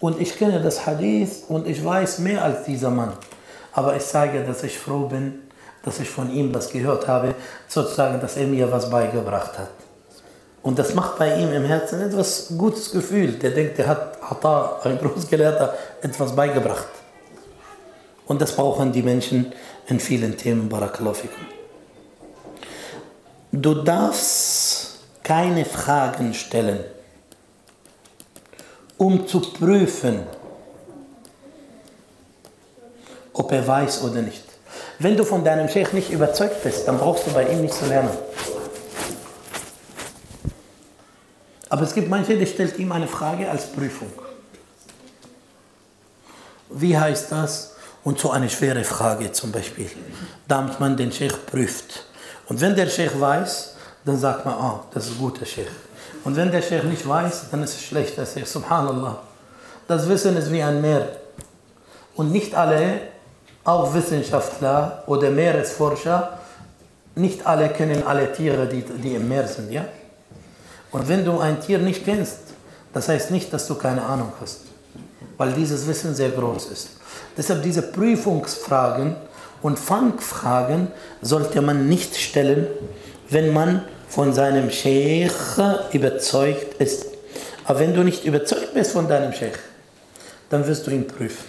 Und ich kenne das Hadith und ich weiß mehr als dieser Mann. Aber ich sage, dass ich froh bin, dass ich von ihm das gehört habe, sozusagen, dass er mir was beigebracht hat. Und das macht bei ihm im Herzen etwas gutes Gefühl. Der denkt, er hat Atta, ein Großgelehrter, etwas beigebracht. Und das brauchen die Menschen in vielen Themen. Barakallahu fikum. Du darfst keine Fragen stellen, um zu prüfen, ob er weiß oder nicht. Wenn du von deinem Sheikh nicht überzeugt bist, dann brauchst du bei ihm nicht zu lernen. Aber es gibt manche, die stellt ihm eine Frage als Prüfung. Wie heißt das? Und so eine schwere Frage zum Beispiel, damit man den Sheikh prüft. Und wenn der Sheikh weiß, dann sagt man, ah, das ist ein guter Sheikh. Und wenn der Sheikh nicht weiß, dann ist es schlechter Sheikh. Subhanallah. Das Wissen ist wie ein Meer. Und nicht alle, auch Wissenschaftler oder Meeresforscher, nicht alle kennen alle Tiere, die, die im Meer sind. Ja? Und wenn du ein Tier nicht kennst, das heißt nicht, dass du keine Ahnung hast, weil dieses Wissen sehr groß ist. Deshalb diese Prüfungsfragen und Fangfragen sollte man nicht stellen, wenn man von seinem Sheikh überzeugt ist. Aber wenn du nicht überzeugt bist von deinem Sheikh, dann wirst du ihn prüfen.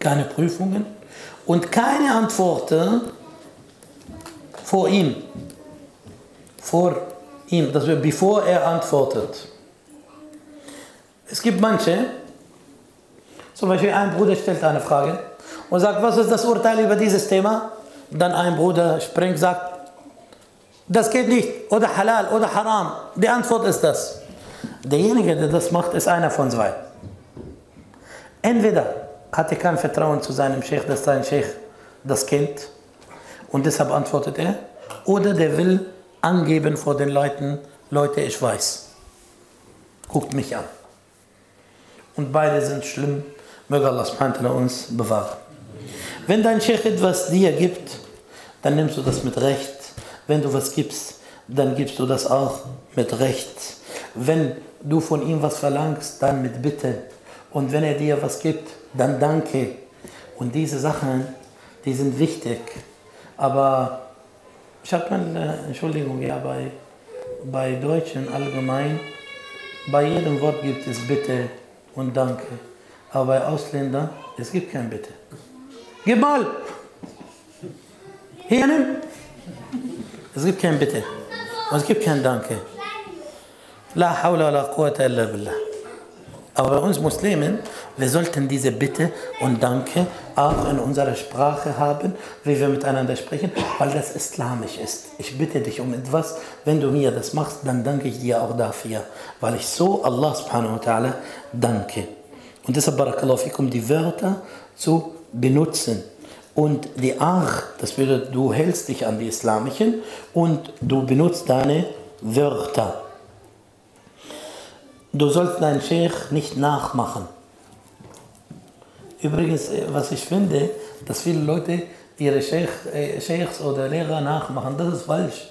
Keine Prüfungen und keine Antworten vor ihm. Vor ihm, das wir, bevor er antwortet. Es gibt manche, zum Beispiel ein Bruder stellt eine Frage und sagt, was ist das Urteil über dieses Thema? Dann ein Bruder springt, sagt, das geht nicht, oder halal, oder haram. Die Antwort ist das. Derjenige, der das macht, ist einer von zwei. Entweder hat er kein Vertrauen zu seinem Sheikh, dass sein Sheikh das kennt und deshalb antwortet er, oder der will angeben vor den Leuten, Leute, ich weiß. Guckt mich an. Und beide sind schlimm. Möge Allah uns bewahren. Wenn dein Sheikh etwas dir gibt, dann nimmst du das mit Recht. Wenn du was gibst, dann gibst du das auch mit Recht. Wenn du von ihm was verlangst, dann mit Bitte. Und wenn er dir was gibt, dann danke. Und diese Sachen, die sind wichtig. Aber ich habe mal, Entschuldigung, ja, bei, bei Deutschen allgemein, bei jedem Wort gibt es Bitte und Danke. Aber bei Ausländern, es gibt kein Bitte. Gib mal! Hier nimm! Es gibt kein Bitte. Und es gibt kein Danke. La hawla la quwwata illa billah. Aber bei uns Muslimen, wir sollten diese Bitte und Danke auch in unserer Sprache haben, wie wir miteinander sprechen, weil das islamisch ist. Ich bitte dich um etwas, wenn du mir das machst, dann danke ich dir auch dafür, weil ich so Allah subhanahu wa ta'ala danke. Und deshalb, barakallahu fikum, die Wörter zu benutzen. Und die Ach, das bedeutet, du hältst dich an die islamischen und du benutzt deine Wörter. Du sollst deinen Sheikh nicht nachmachen. Übrigens, äh, was ich finde, dass viele Leute ihre Sheikh, äh, Sheikhs oder Lehrer nachmachen, das ist falsch.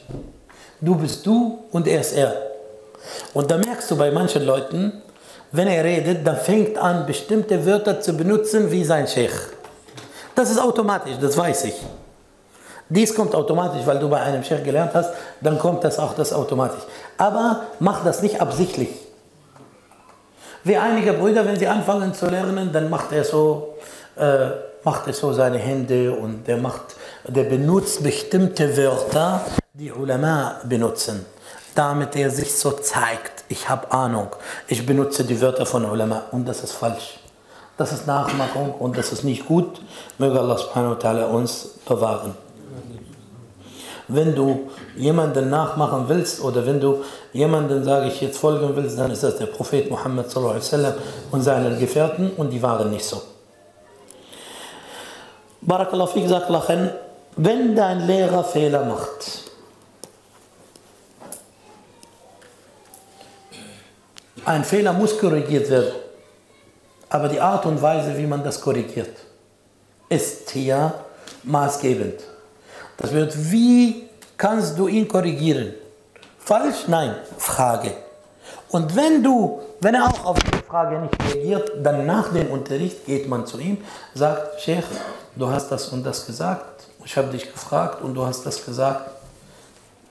Du bist du und er ist er. Und da merkst du bei manchen Leuten, wenn er redet, dann fängt an, bestimmte Wörter zu benutzen wie sein Sheikh. Das ist automatisch, das weiß ich. Dies kommt automatisch, weil du bei einem Sheikh gelernt hast, dann kommt das auch das automatisch. Aber mach das nicht absichtlich. Wie einige Brüder, wenn sie anfangen zu lernen, dann macht er so, äh, macht er so seine Hände und der, macht, der benutzt bestimmte Wörter, die Ulama benutzen, damit er sich so zeigt, ich habe Ahnung, ich benutze die Wörter von Ulama und das ist falsch. Das ist Nachmachung und das ist nicht gut. Möge Allah uns bewahren. Wenn du jemanden nachmachen willst oder wenn du jemanden, sage ich jetzt, folgen willst, dann ist das der Prophet Muhammad und seinen Gefährten und die waren nicht so. Barakallahu fik sagt Lachen, wenn dein Lehrer Fehler macht, ein Fehler muss korrigiert werden, aber die Art und Weise, wie man das korrigiert, ist hier maßgebend. Das wird, wie kannst du ihn korrigieren? Falsch? Nein. Frage. Und wenn du, wenn er auch auf die Frage nicht reagiert, dann nach dem Unterricht geht man zu ihm, sagt, Sheikh, du hast das und das gesagt, ich habe dich gefragt und du hast das gesagt.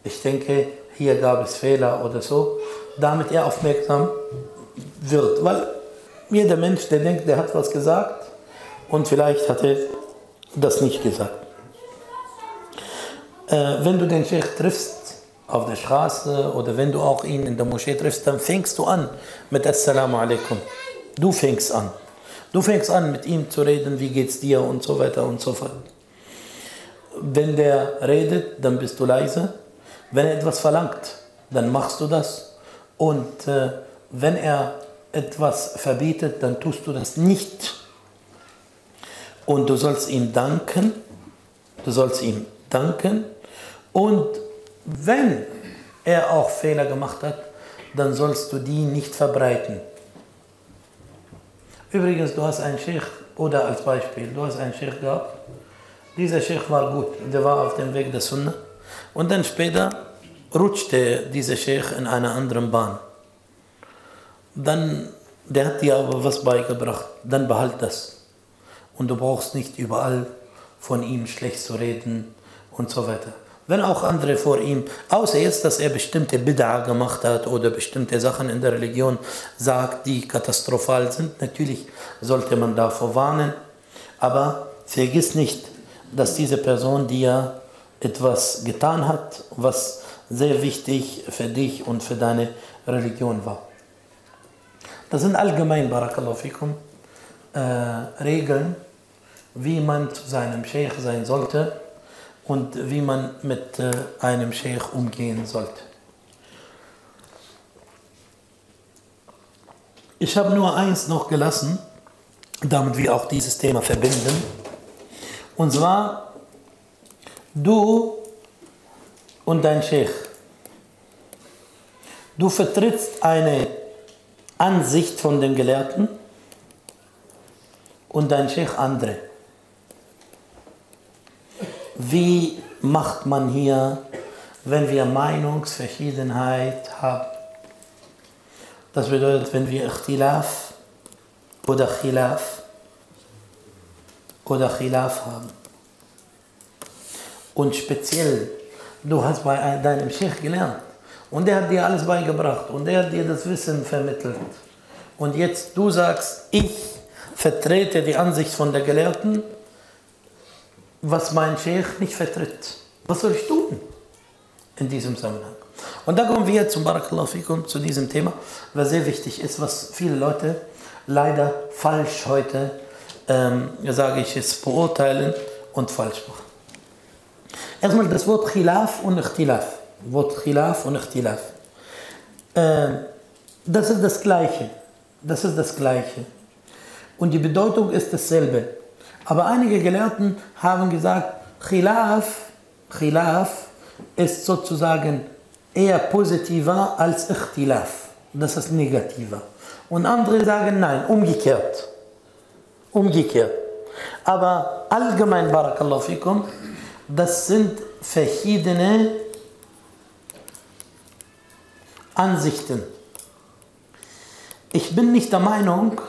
Ich denke, hier gab es Fehler oder so, damit er aufmerksam wird. Weil jeder Mensch, der denkt, der hat was gesagt und vielleicht hat er das nicht gesagt. Äh, wenn du den Sheikh triffst auf der Straße oder wenn du auch ihn in der Moschee triffst, dann fängst du an mit Assalamu alaikum. Du fängst an. Du fängst an, mit ihm zu reden, wie geht's dir und so weiter und so fort. Wenn der redet, dann bist du leise. Wenn er etwas verlangt, dann machst du das. Und äh, wenn er etwas verbietet, dann tust du das nicht. Und du sollst ihm danken. Du sollst ihm danken und wenn er auch Fehler gemacht hat, dann sollst du die nicht verbreiten. Übrigens, du hast einen Sheikh, oder als Beispiel, du hast einen Sheikh gehabt. Dieser Sheikh war gut, der war auf dem Weg der Sunna. Und dann später rutschte dieser Sheikh in einer anderen Bahn. Dann, der hat dir aber was beigebracht, dann behalt das. Und du brauchst nicht überall von ihm schlecht zu reden und so weiter wenn auch andere vor ihm, außer jetzt, dass er bestimmte Bid'a gemacht hat oder bestimmte Sachen in der Religion sagt, die katastrophal sind, natürlich sollte man davor warnen, aber vergiss nicht, dass diese Person dir etwas getan hat, was sehr wichtig für dich und für deine Religion war. Das sind allgemein, Barakallahu fikum, äh, Regeln, wie man zu seinem Sheikh sein sollte und wie man mit äh, einem Sheikh umgehen sollte. Ich habe nur eins noch gelassen, damit wir auch dieses Thema verbinden. Und zwar, du und dein Sheikh. Du vertrittst eine Ansicht von den Gelehrten und dein Sheikh andere wie macht man hier, wenn wir Meinungsverschiedenheit haben. Das bedeutet, wenn wir Ikhtilaf oder Khilaf oder Khilaf haben. Und speziell, du hast bei deinem Sheikh gelernt und der hat dir alles beigebracht und der hat dir das Wissen vermittelt. Und jetzt du sagst, ich vertrete die Ansicht von der Gelehrten was mein Sheikh nicht vertritt. Was soll ich tun in diesem Zusammenhang? Und da kommen wir zum Barakallahu fikum, zu diesem Thema, was sehr wichtig ist, was viele Leute leider falsch heute, ähm, sage ich es, beurteilen und falsch machen. Erstmal das Wort Khilaf und Ikhtilaf. Wort Khilaf und Ikhtilaf. Äh, das ist das Gleiche. Das ist das Gleiche. Und die Bedeutung ist dasselbe. Aber einige Gelehrten haben gesagt, Khilaf, Khilaf ist sozusagen eher positiver als Ikhtilaf. Das ist negativer. Und andere sagen nein, umgekehrt. Umgekehrt. Aber allgemein, Barakallahu fikum, das sind verschiedene Ansichten. Ich bin nicht der Meinung,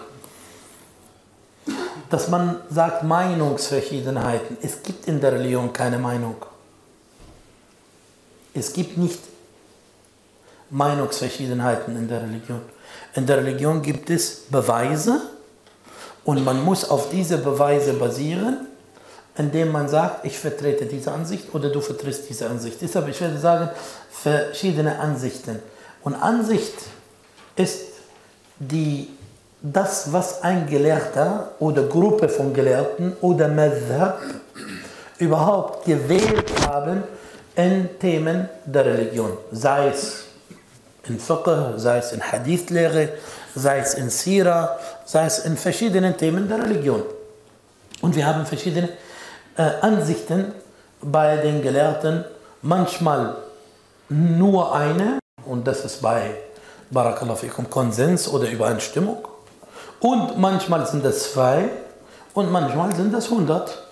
dass man sagt Meinungsverschiedenheiten. Es gibt in der Religion keine Meinung. Es gibt nicht Meinungsverschiedenheiten in der Religion. In der Religion gibt es Beweise und man muss auf diese Beweise basieren, indem man sagt, ich vertrete diese Ansicht oder du vertrittst diese Ansicht. Deshalb, ich werde sagen, verschiedene Ansichten. Und Ansicht ist die, das, was ein Gelehrter oder Gruppe von Gelehrten oder Madhab überhaupt gewählt haben in Themen der Religion. Sei es in Fiqh, sei es in Hadithlehre, sei es in Sira, sei es in verschiedenen Themen der Religion. Und wir haben verschiedene äh, Ansichten bei den Gelehrten, manchmal nur eine, und das ist bei Barakallahu fikum Konsens oder Übereinstimmung, und manchmal sind es zwei, und manchmal sind es hundert.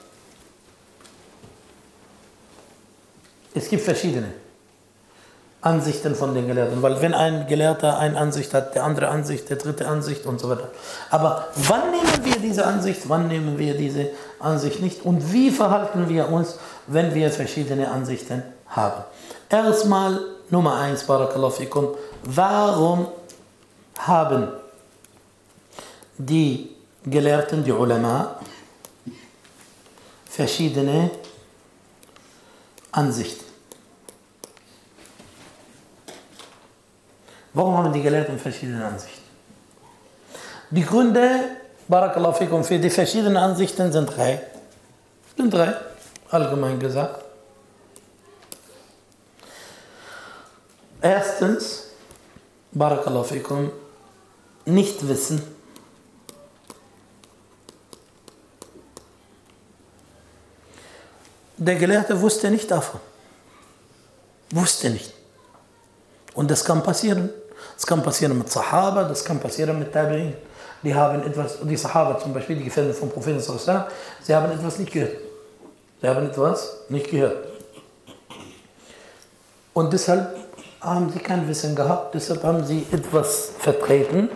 Es gibt verschiedene. Ansichten von den Gelehrten. Weil wenn ein Gelehrter eine Ansicht hat, der andere Ansicht, der dritte Ansicht und so weiter. Aber wann nehmen wir diese Ansicht, wann nehmen wir diese Ansicht nicht und wie verhalten wir uns, wenn wir verschiedene Ansichten haben? Erstmal Nummer eins, Barakallahu fikum, warum haben die Gelehrten, die Ulama, verschiedene Ansichten? Warum haben die Gelehrten verschiedene Ansichten? Die Gründe, Barakallahu fikum, für die verschiedenen Ansichten sind drei. Sind drei, allgemein gesagt. Erstens, Barakallahu nicht wissen. Der Gelehrte wusste nicht davon. Wusste nicht. Und das kann passieren. Das kann passieren mit Sahaba, das kann passieren mit Tabi'in. Die haben etwas, die Sahaba zum Beispiel, die Gefährten vom Propheten, sie haben etwas nicht gehört. Sie haben etwas nicht gehört. Und deshalb haben sie kein Wissen gehabt, deshalb haben sie etwas vertreten,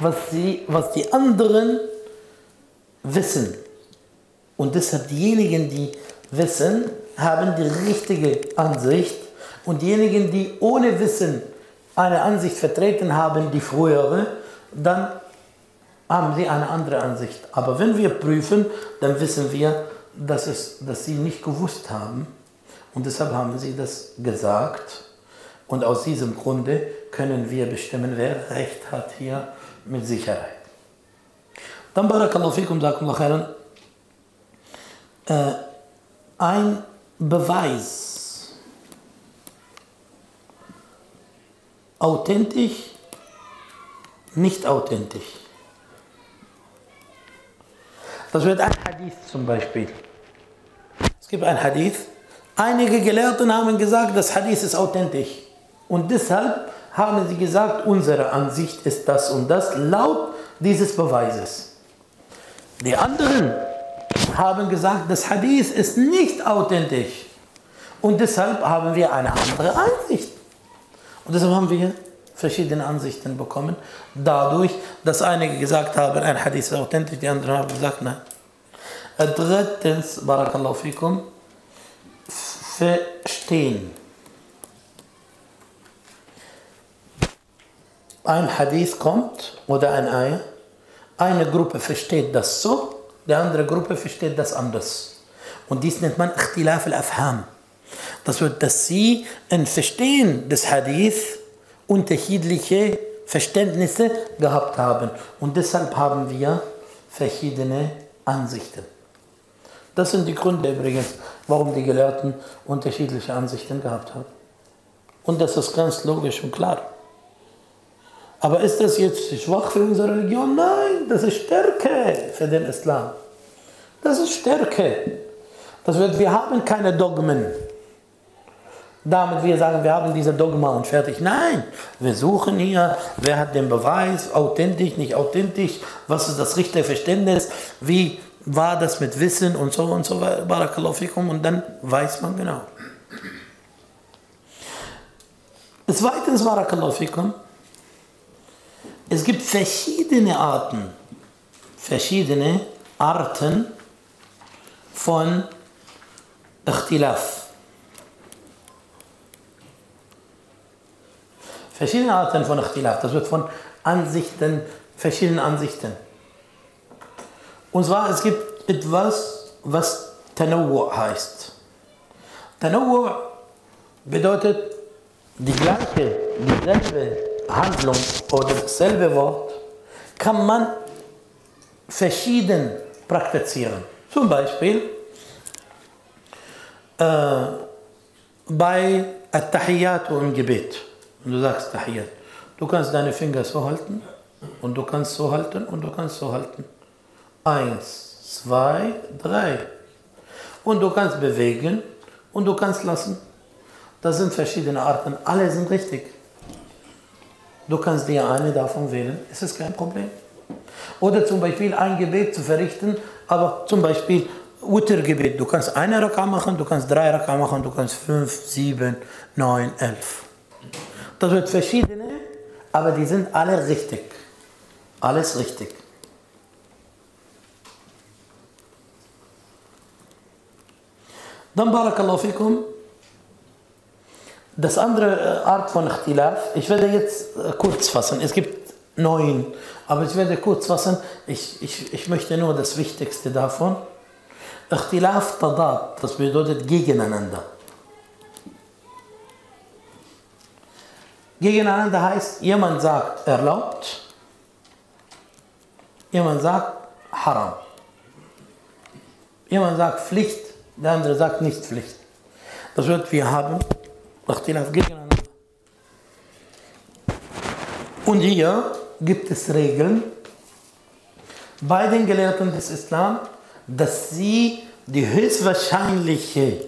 was, sie, was die anderen wissen. Und deshalb diejenigen, die wissen, haben die richtige Ansicht und diejenigen, die ohne Wissen eine Ansicht vertreten haben, die frühere, dann haben sie eine andere Ansicht. Aber wenn wir prüfen, dann wissen wir, dass, es, dass sie nicht gewusst haben. Und deshalb haben sie das gesagt. Und aus diesem Grunde können wir bestimmen, wer Recht hat hier mit Sicherheit. Dann Barakallahu fikum, khairan. Äh, ein Beweis authentisch, nicht authentisch. Das wird ein Hadith zum Beispiel. Es gibt ein Hadith. Einige Gelehrten haben gesagt, das Hadith ist authentisch. Und deshalb haben sie gesagt, unsere Ansicht ist das und das, laut dieses Beweises. Die anderen haben gesagt, das Hadith ist nicht authentisch. Und deshalb haben wir eine andere Ansicht. Und deshalb haben wir verschiedene Ansichten bekommen, dadurch, dass einige gesagt haben, ein Hadith ist authentisch, die anderen haben gesagt, nein. Drittens, Barakallahu fikum, verstehen. Ein Hadith kommt oder ein Ayah, eine Gruppe versteht das so, die andere Gruppe versteht das anders. Und dies nennt man Ikhtilaf al-Afham. Das wird, dass sie ein Verstehen des Hadith unterschiedliche Verständnisse gehabt haben. Und deshalb haben wir verschiedene Ansichten. Das sind die Gründe übrigens, warum die Gelehrten unterschiedliche Ansichten gehabt haben. Und das ist ganz logisch und klar. Aber ist das jetzt schwach für unsere Religion? Nein, das ist Stärke für den Islam. Das ist Stärke. Das wird, wir haben keine Dogmen damit wir sagen, wir haben diese Dogma und fertig. Nein, wir suchen hier, wer hat den Beweis, authentisch, nicht authentisch, was ist das richtige Verständnis, wie war das mit Wissen und so und so weiter, und dann weiß man genau. Zweitens, Barakallahu es gibt verschiedene Arten, verschiedene Arten von Ikhtilaf. Verschiedene Arten von Ikhtilaf, das wird von Ansichten, verschiedenen Ansichten. Und zwar, es gibt etwas, was Tanawu heißt. Tanawu bedeutet die gleiche, dieselbe Handlung oder dasselbe Wort kann man verschieden praktizieren. Zum Beispiel äh, bei At-Tahiyyat im Gebet. Und du sagst Tahiyyat. Du kannst deine Finger so halten und du kannst so halten und du kannst so halten. Eins, zwei, drei. Und du kannst bewegen und du kannst lassen. Das sind verschiedene Arten. Alle sind richtig. Du kannst dir eine davon wählen. Es ist kein Problem. Oder zum Beispiel ein Gebet zu verrichten, aber zum Beispiel Uttergebet. Du kannst eine Raka machen, du kannst drei Raka machen, du kannst fünf, sieben, neun, elf. Das wird verschiedene, aber die sind alle richtig. Alles richtig. Dann Barakallahu fikum. Das andere Art von Ikhtilaf, ich werde jetzt kurz fassen. Es gibt neun, aber ich werde kurz fassen. Ich, ich, ich möchte nur das Wichtigste davon. Ikhtilaf Tadad, das bedeutet gegeneinander. Gegeneinander heißt, jemand sagt erlaubt, jemand sagt haram. Jemand sagt Pflicht, der andere sagt nicht Pflicht. Das bedeutet, wir haben Ikhtilaf gegeneinander. Und hier gibt es Regeln bei den Gelehrten des Islam, dass sie die höchstwahrscheinliche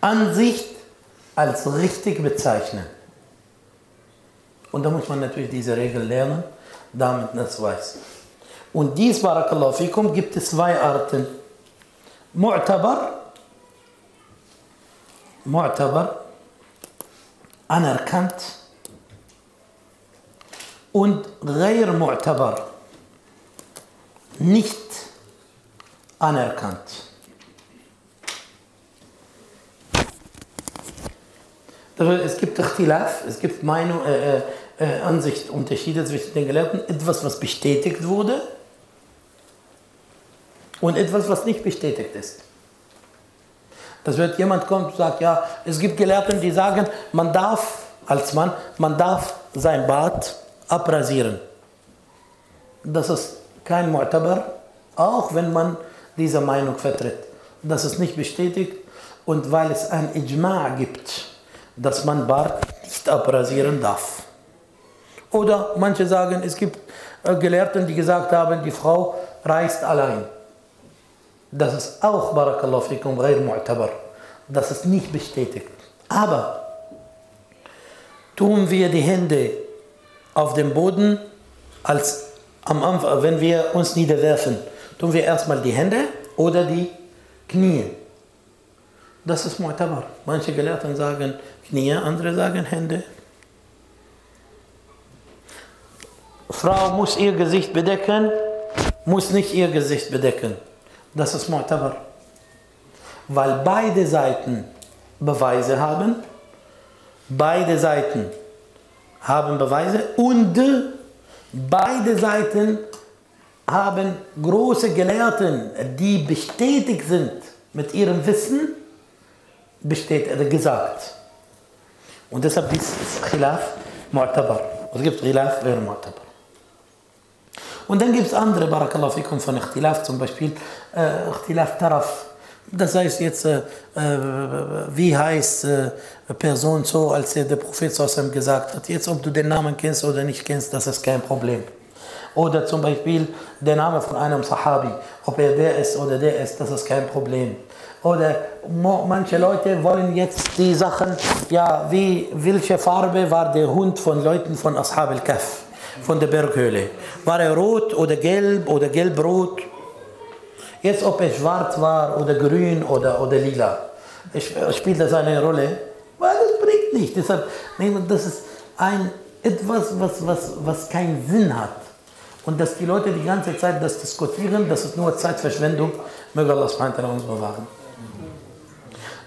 Ansicht als richtig bezeichnen. Und da muss man natürlich diese Regel lernen, damit das weiß. Und dies, Barakallahu fikum, gibt es zwei Arten. Mu'tabar, Mu'tabar, anerkannt, und غير معتبر, nicht anerkannt. Es gibt Ikhtilaf, es gibt Meinung, äh, äh, Ansicht, Unterschiede zwischen den Gelehrten. Etwas, was bestätigt wurde und etwas, was nicht bestätigt ist. Das wird jemand kommt und sagt, ja, es gibt Gelehrten, die sagen, man darf als Mann, man darf sein Bart abrasieren. Das ist kein Mu'tabar, auch wenn man diese Meinung vertritt. Das ist nicht bestätigt und weil es ein Ijma' gibt, dass man Bart nicht abrasieren darf. Oder manche sagen, es gibt äh, Gelehrten, die gesagt haben, die Frau reist allein. Das ist auch, Barakallahu fikum, mu'tabar. Das ist nicht bestätigt. Aber tun wir die Hände auf dem Boden, als am Anfang, wenn wir uns niederwerfen, tun wir erstmal die Hände oder die Knie. Das ist Mu'tabar. Manche Gelehrten sagen Knie, andere sagen Hände. Frau muss ihr Gesicht bedecken, muss nicht ihr Gesicht bedecken. Das ist Mu'tabar. Weil beide Seiten Beweise haben, beide Seiten haben Beweise und beide Seiten haben große Gelehrten, die bestätigt sind mit ihrem Wissen, bestätigt, gesagt. Und deshalb ist Khilaf Mu'tabar. Es gibt Khilaf, Mu'tabar. Und dann gibt es andere, Barakallahu fikum, von Ikhtilaf, zum Beispiel äh, Taraf. Das heißt jetzt, äh, wie heißt äh, Person so, als der Prophet Sossam gesagt hat. Jetzt, ob du den Namen kennst oder nicht kennst, das ist kein Problem. Oder zum Beispiel der Name von einem Sahabi, ob er der ist oder der ist, das ist kein Problem. Oder manche Leute wollen jetzt die Sachen, ja, wie, welche Farbe war der Hund von Leuten von Ashab al-Kaf, von der Berghöhle? War er rot oder gelb oder gelb-rot? Jetzt, ob er schwarz war oder grün oder, oder lila, spielt das eine Rolle? Weil es bringt nicht. Deshalb, das ist ein, etwas, was, was, was keinen Sinn hat. Und dass die Leute die ganze Zeit das diskutieren, das ist nur Zeitverschwendung. Möge Allah uns bewahren.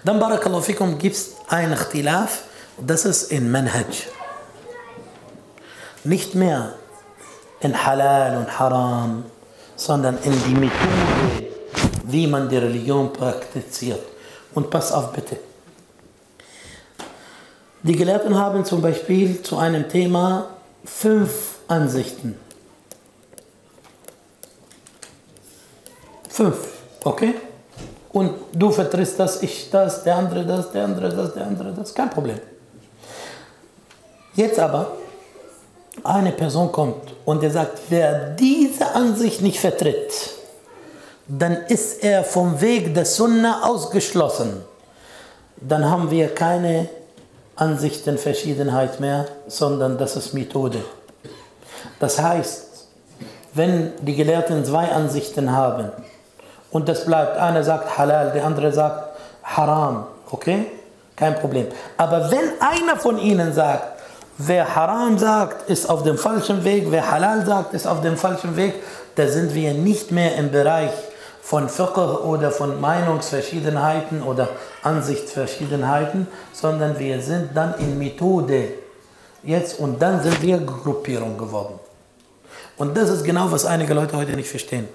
Dann, Barakallahu fikum, gibt es ein Ikhtilaf, das ist in Manhaj. Nicht mehr in Halal und Haram, sondern in die Methode, wie man die Religion praktiziert. Und pass auf bitte. Die Gelehrten haben zum Beispiel zu einem Thema fünf Ansichten. Fünf, okay? Und du vertrittst das, ich das, der andere das, der andere das, der andere das, kein Problem. Jetzt aber, eine Person kommt und er sagt, wer diese Ansicht nicht vertritt, dann ist er vom Weg der Sunna ausgeschlossen. Dann haben wir keine Ansichtenverschiedenheit mehr, sondern das ist Methode. Das heißt, wenn die Gelehrten zwei Ansichten haben und das bleibt, einer sagt Halal, der andere sagt Haram, okay? Kein Problem. Aber wenn einer von ihnen sagt, wer Haram sagt, ist auf dem falschen Weg, wer Halal sagt, ist auf dem falschen Weg, da sind wir nicht mehr im Bereich von Fiqh oder von Meinungsverschiedenheiten oder Ansichtsverschiedenheiten, sondern wir sind dann in Methode jetzt und dann sind wir Gruppierung geworden. Und das ist genau, was einige Leute heute nicht verstehen.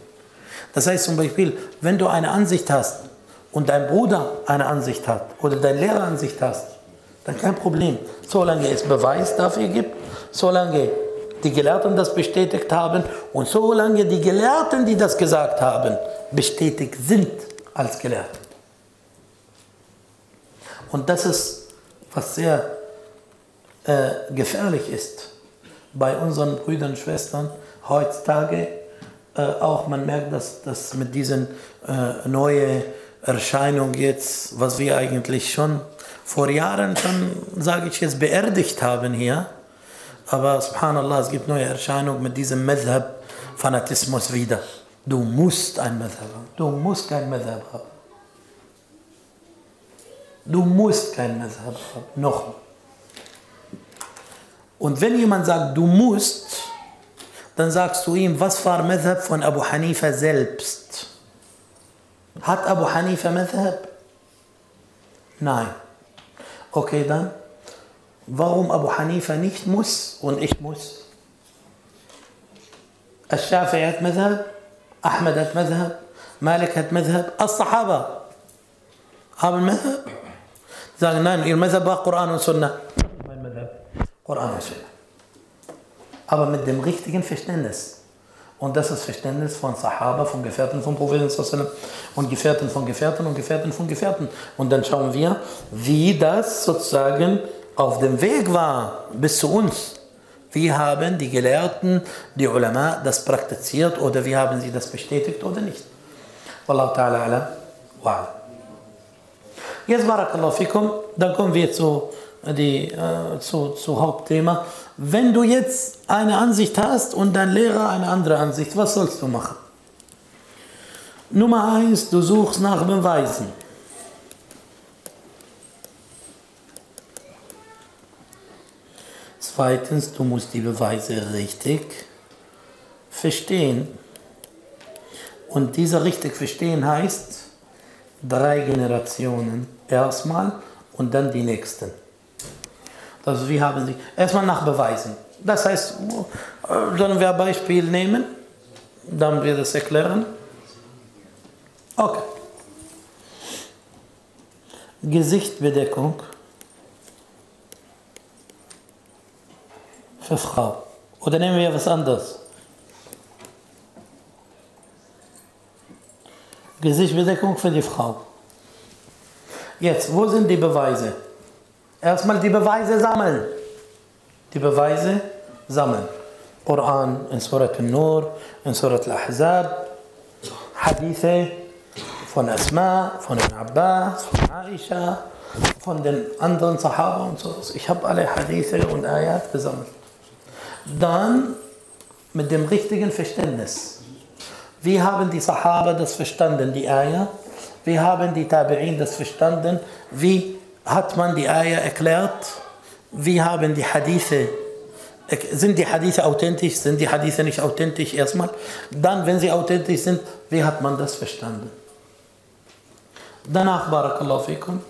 Das heißt zum Beispiel, wenn du eine Ansicht hast und dein Bruder eine Ansicht hat oder dein Lehrer Ansicht hast, dann kein Problem. Solange es Beweis dafür gibt, solange die Gelehrten das bestätigt haben und solange die Gelehrten, die das gesagt haben, bestätigt sind als Gelehrte. Und das ist, was sehr äh, gefährlich ist bei unseren Brüdern und Schwestern heutzutage. Äh, auch man merkt, dass, dass mit diesen äh, neuen Erscheinungen jetzt, was wir eigentlich schon vor Jahren schon, sage ich jetzt, beerdigt haben hier. Aber subhanallah, es gibt neue Erscheinungen mit diesem Madhab-Fanatismus wieder. Du musst ein Madhab haben. Du musst kein Madhab haben. Du musst kein Madhab haben. Noch. Und wenn jemand sagt, du musst, dann sagst du ihm, was war Madhab von Abu Hanifa selbst? Hat Abu Hanifa Madhab? Nein. Okay, dann, warum Abu Hanifa nicht muss und ich muss? الشافعي hat مذهب أحمد hat مذهب مالك hat مذهب الصحابة haben مذهب sagen nein ihr Madhab war Koran und Sunna mein Madhab Koran und Sunna aber mit dem richtigen Verständnis und das ist das Verständnis von Sahaba, von Gefährten von Propheten und Gefährten von Gefährten und Gefährten von Gefährten. Und dann schauen wir, wie das sozusagen auf dem Weg war bis zu uns. Wie haben die Gelehrten, die Ulama das praktiziert oder wie haben sie das bestätigt oder nicht? Wallahu ta'ala ala wa'ala. Jetzt barakallahu fikum, dann kommen wir zu, die, äh, zu, zu Hauptthema. Wenn du jetzt eine Ansicht hast und dein Lehrer eine andere Ansicht, was sollst du machen? Nummer eins, du suchst nach Beweisen. Zweitens, du musst die Beweise richtig verstehen. Und dieser richtig verstehen heißt drei Generationen erstmal und dann die nächsten. Also wie haben sie, erstmal nach Beweisen. Das heißt, sollen wir ein Beispiel nehmen? Dann wir das erklären. Okay. Gesichtbedeckung für Frau. Oder nehmen wir was anderes. Gesichtbedeckung für die Frau. Jetzt, wo sind die Beweise? Erstmal die Beweise sammeln. Die Beweise sammeln. Koran in Surat al-Nur, in Surat al-Ahzab, Hadithe von Asma, von Ibn Abbas, von Aisha, von den anderen Sahaba und so. Ich habe alle Hadithe und Ayat gesammelt. Dann mit dem richtigen Verständnis. Wie haben die Sahaba das verstanden, die Ayah? Wie haben die Tabi'in das verstanden? Wie hat man die Eier erklärt? wir haben die Hadithe, sind die Hadithe authentisch, sind die Hadithe nicht authentisch erstmal? Dann, wenn sie authentisch sind, wie hat man das verstanden? Danach, Barakallahu fikum,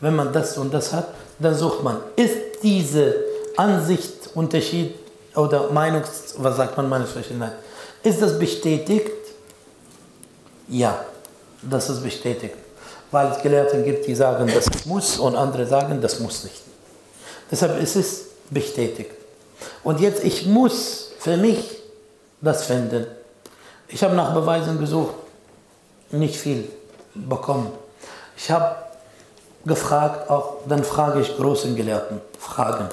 wenn man das und das hat, dann sucht man, ist diese Ansicht, Unterschied oder Meinungs, was sagt man, Meinungsverschiedenheit, ist das bestätigt? Ja, das ist bestätigt. Weil es Gelehrte gibt, die sagen, das muss und andere sagen, das muss nicht. Deshalb ist es bestätigt. Und jetzt, ich muss für mich das finden. Ich habe nach Beweisen gesucht, nicht viel bekommen. Ich habe gefragt, auch dann frage ich großen Gelehrten Fragen.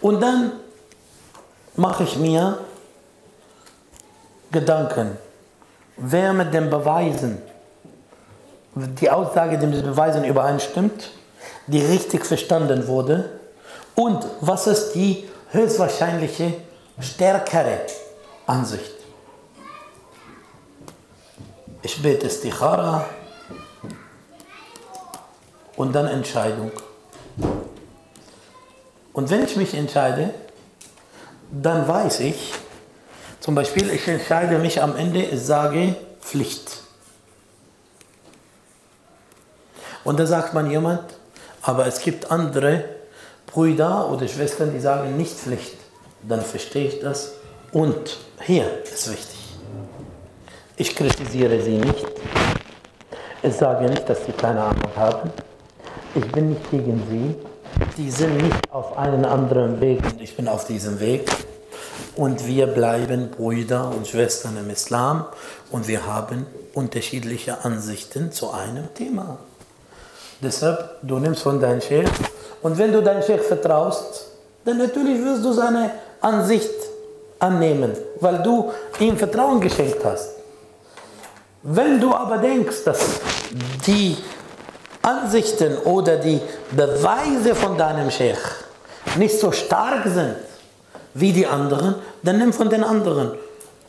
Und dann mache ich mir Gedanken, wer mit den Beweisen, die Aussage, die mit Beweisen übereinstimmt, die richtig verstanden wurde und was ist die höchstwahrscheinliche stärkere Ansicht. Ich bete Stichara und dann Entscheidung. Und wenn ich mich entscheide, dann weiß ich, zum Beispiel, ich entscheide mich am Ende, ich sage Pflicht. Und da sagt man jemand, aber es gibt andere Brüder oder Schwestern, die sagen nicht Pflicht. Dann verstehe ich das. Und hier ist wichtig. Ich kritisiere sie nicht. Ich sage nicht, dass sie keine Ahnung haben. Ich bin nicht gegen sie. Die sind nicht auf einem anderen Weg und ich bin auf diesem Weg. Und wir bleiben Brüder und Schwestern im Islam und wir haben unterschiedliche Ansichten zu einem Thema. Deshalb, du nimmst von deinem Sheikh und wenn du deinem Sheikh vertraust, dann natürlich wirst du seine Ansicht annehmen, weil du ihm Vertrauen geschenkt hast. Wenn du aber denkst, dass die Ansichten oder die Beweise von deinem Sheikh nicht so stark sind wie die anderen, dann nimm von den anderen.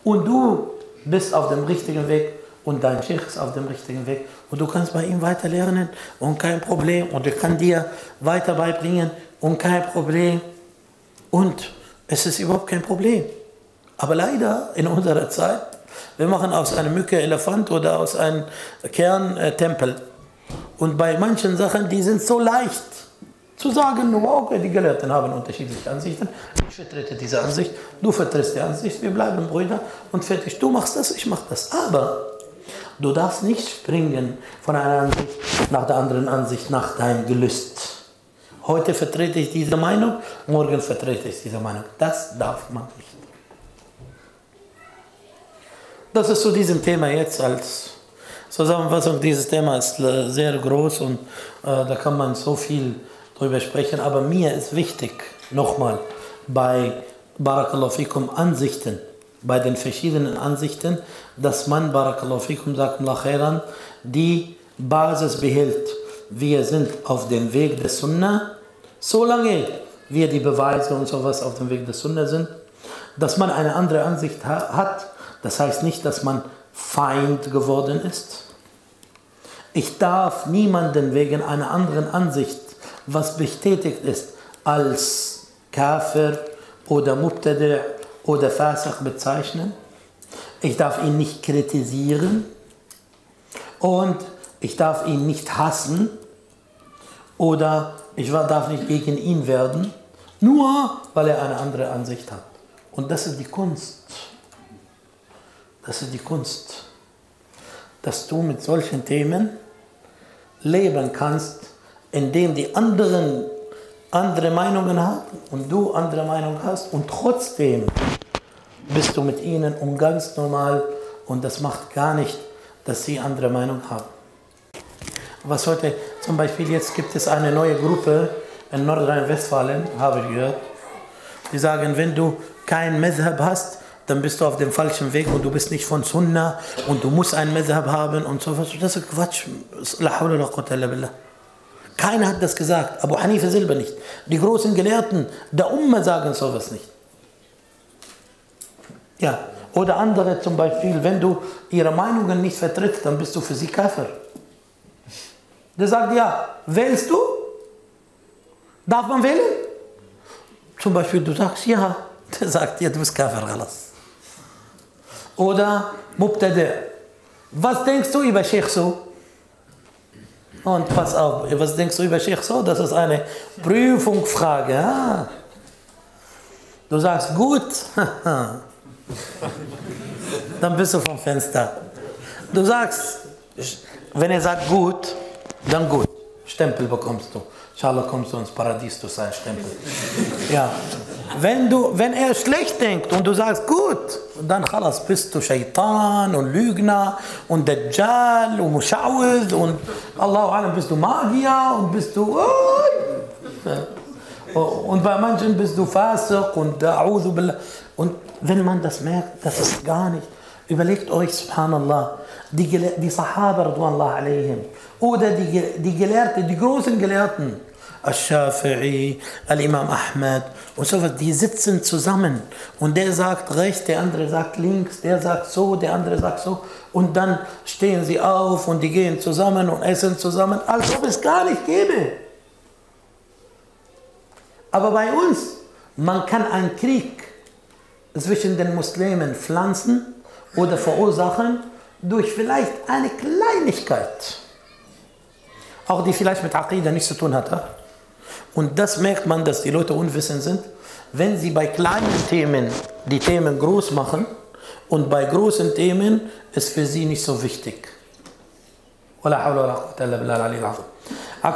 Und du bist auf dem richtigen Weg und dein Sheikh ist auf dem richtigen Weg und du kannst bei ihm weiter lernen und kein Problem und er kann dir weiter beibringen und kein Problem und es ist überhaupt kein Problem. Aber leider in unserer Zeit, wir machen aus einer Mücke Elefant oder aus einem Kern äh, Tempel. Und bei manchen Sachen, die sind so leicht zu sagen, okay, die Gelehrten haben unterschiedliche Ansichten, ich vertrete diese Ansicht, du vertrittst die Ansicht, wir bleiben Brüder und fertig. Du machst das, ich mach das. Aber Du darfst nicht springen von einer Ansicht nach der anderen Ansicht, nach deinem Gelüst. Heute vertrete ich diese Meinung, morgen vertrete ich diese Meinung. Das darf man nicht. Das ist zu diesem Thema jetzt als Zusammenfassung. Dieses Thema ist äh, sehr groß und äh, da kann man so viel drüber sprechen. Aber mir ist wichtig, nochmal, bei Barakallahu fikum Ansichten bei den verschiedenen Ansichten, dass man, Barakallahu fikum, khairan, die Basis behält. Wir sind auf dem Weg der Sunna, solange wir die Beweise und sowas auf dem Weg der Sunna sind, dass man eine andere Ansicht hat, das heißt nicht, dass man Feind geworden ist. Ich darf niemanden wegen einer anderen Ansicht, was bestätigt ist, als Kafir oder Mubtadi' oder Fasach bezeichnen. Ich darf ihn nicht kritisieren und ich darf ihn nicht hassen oder ich darf nicht gegen ihn werden, nur weil er eine andere Ansicht hat. Und das ist die Kunst. Das ist die Kunst, dass du mit solchen Themen leben kannst, indem die anderen andere Meinungen haben und du andere Meinungen hast und trotzdem bist du mit ihnen um ganz normal und das macht gar nicht, dass sie andere Meinung haben. Was heute, zum Beispiel jetzt gibt es eine neue Gruppe in Nordrhein-Westfalen, habe ich gehört, die sagen, wenn du kein Mezhab hast, dann bist du auf dem falschen Weg und du bist nicht von Sunna und du musst ein Mezhab haben und so was. Das ist Quatsch. Keiner hat das gesagt, Abu Hanifa selber nicht. Die großen Gelehrten der Umma sagen sowas nicht. Ja, oder andere zum Beispiel, wenn du ihre Meinungen nicht vertrittst, dann bist du für sie Kafir. Der sagt, ja, wählst du? Darf man wählen? Zum Beispiel, du sagst ja, der sagt dir, du bist Kafir, alles. Oder Mubtadi. Was denkst du über Sheikh so? Und pass auf, was denkst du über Sheikh so? Das ist eine Prüfungsfrage. Ah. Du sagst gut, dann bist du vom Fenster. Du sagst, wenn er sagt gut, dann gut. Stempel bekommst du. Inshallah kommst du ins Paradies, du sein Stempel. Ja. Wenn, du, wenn er schlecht denkt und du sagst gut, dann khalas, bist du Shaitan und Lügner und Dajjal und Mushawid und Allahu Alam bist du Magier und bist du... Und bei manchen bist du Fasiq und A'udhu Billah. Und wenn man das merkt, das ist gar nicht. Überlegt euch, subhanallah, die, die Sahaba, radwanallah alayhim, oder die, die Gelehrten, die großen Gelehrten, Al-Shafi'i, Al-Imam Ahmed und so was, die sitzen zusammen und der sagt rechts, der andere sagt links, der sagt so, der andere sagt so und dann stehen sie auf und die gehen zusammen und essen zusammen, als ob es gar nicht gäbe. Aber bei uns, man kann einen Krieg zwischen den Muslimen pflanzen oder verursachen durch vielleicht eine Kleinigkeit, auch die vielleicht mit Aqidah nichts zu tun hatte. Und das merkt man, dass die Leute unwissend sind, wenn sie bei kleinen Themen die Themen groß machen und bei großen Themen ist für sie nicht so wichtig. ولا حول ولا قوة إلا بالله العلي العظيم. على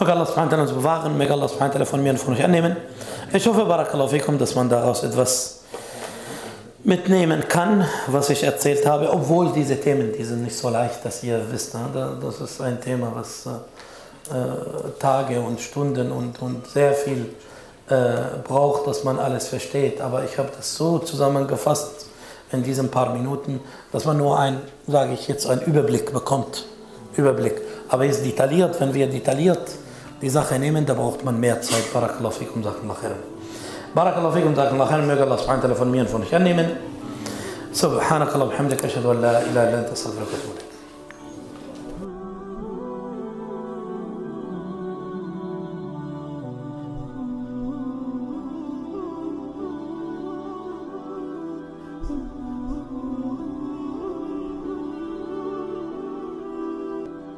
Möge Allah subhanahu wa ta'ala uns bewahren, möge Allah subhanahu wa ta'ala von mir und von euch annehmen. Ich hoffe, Barakallahu fikum, dass man daraus etwas mitnehmen kann, was ich erzählt habe, obwohl diese Themen, die sind nicht so leicht, dass ihr wisst. Ne? Das ist ein Thema, was äh, Tage und Stunden und, und sehr viel äh, braucht, dass man alles versteht. Aber ich habe das so zusammengefasst in diesen paar Minuten, dass man nur ein, sage ich jetzt, einen Überblick bekommt. Überblick. Aber ist detailliert, wenn wir detailliert die Sache nehmen, da braucht man mehr Zeit. Barakallahu fikum, Sachen khairan. Barakallahu fikum, Sachen khairan. Möge Allah subhanahu wa ta'ala von mir und von euch annehmen. سبحانك اللهم وبحمدك اشهد ان لا اله الا انت استغفرك واتوب اليك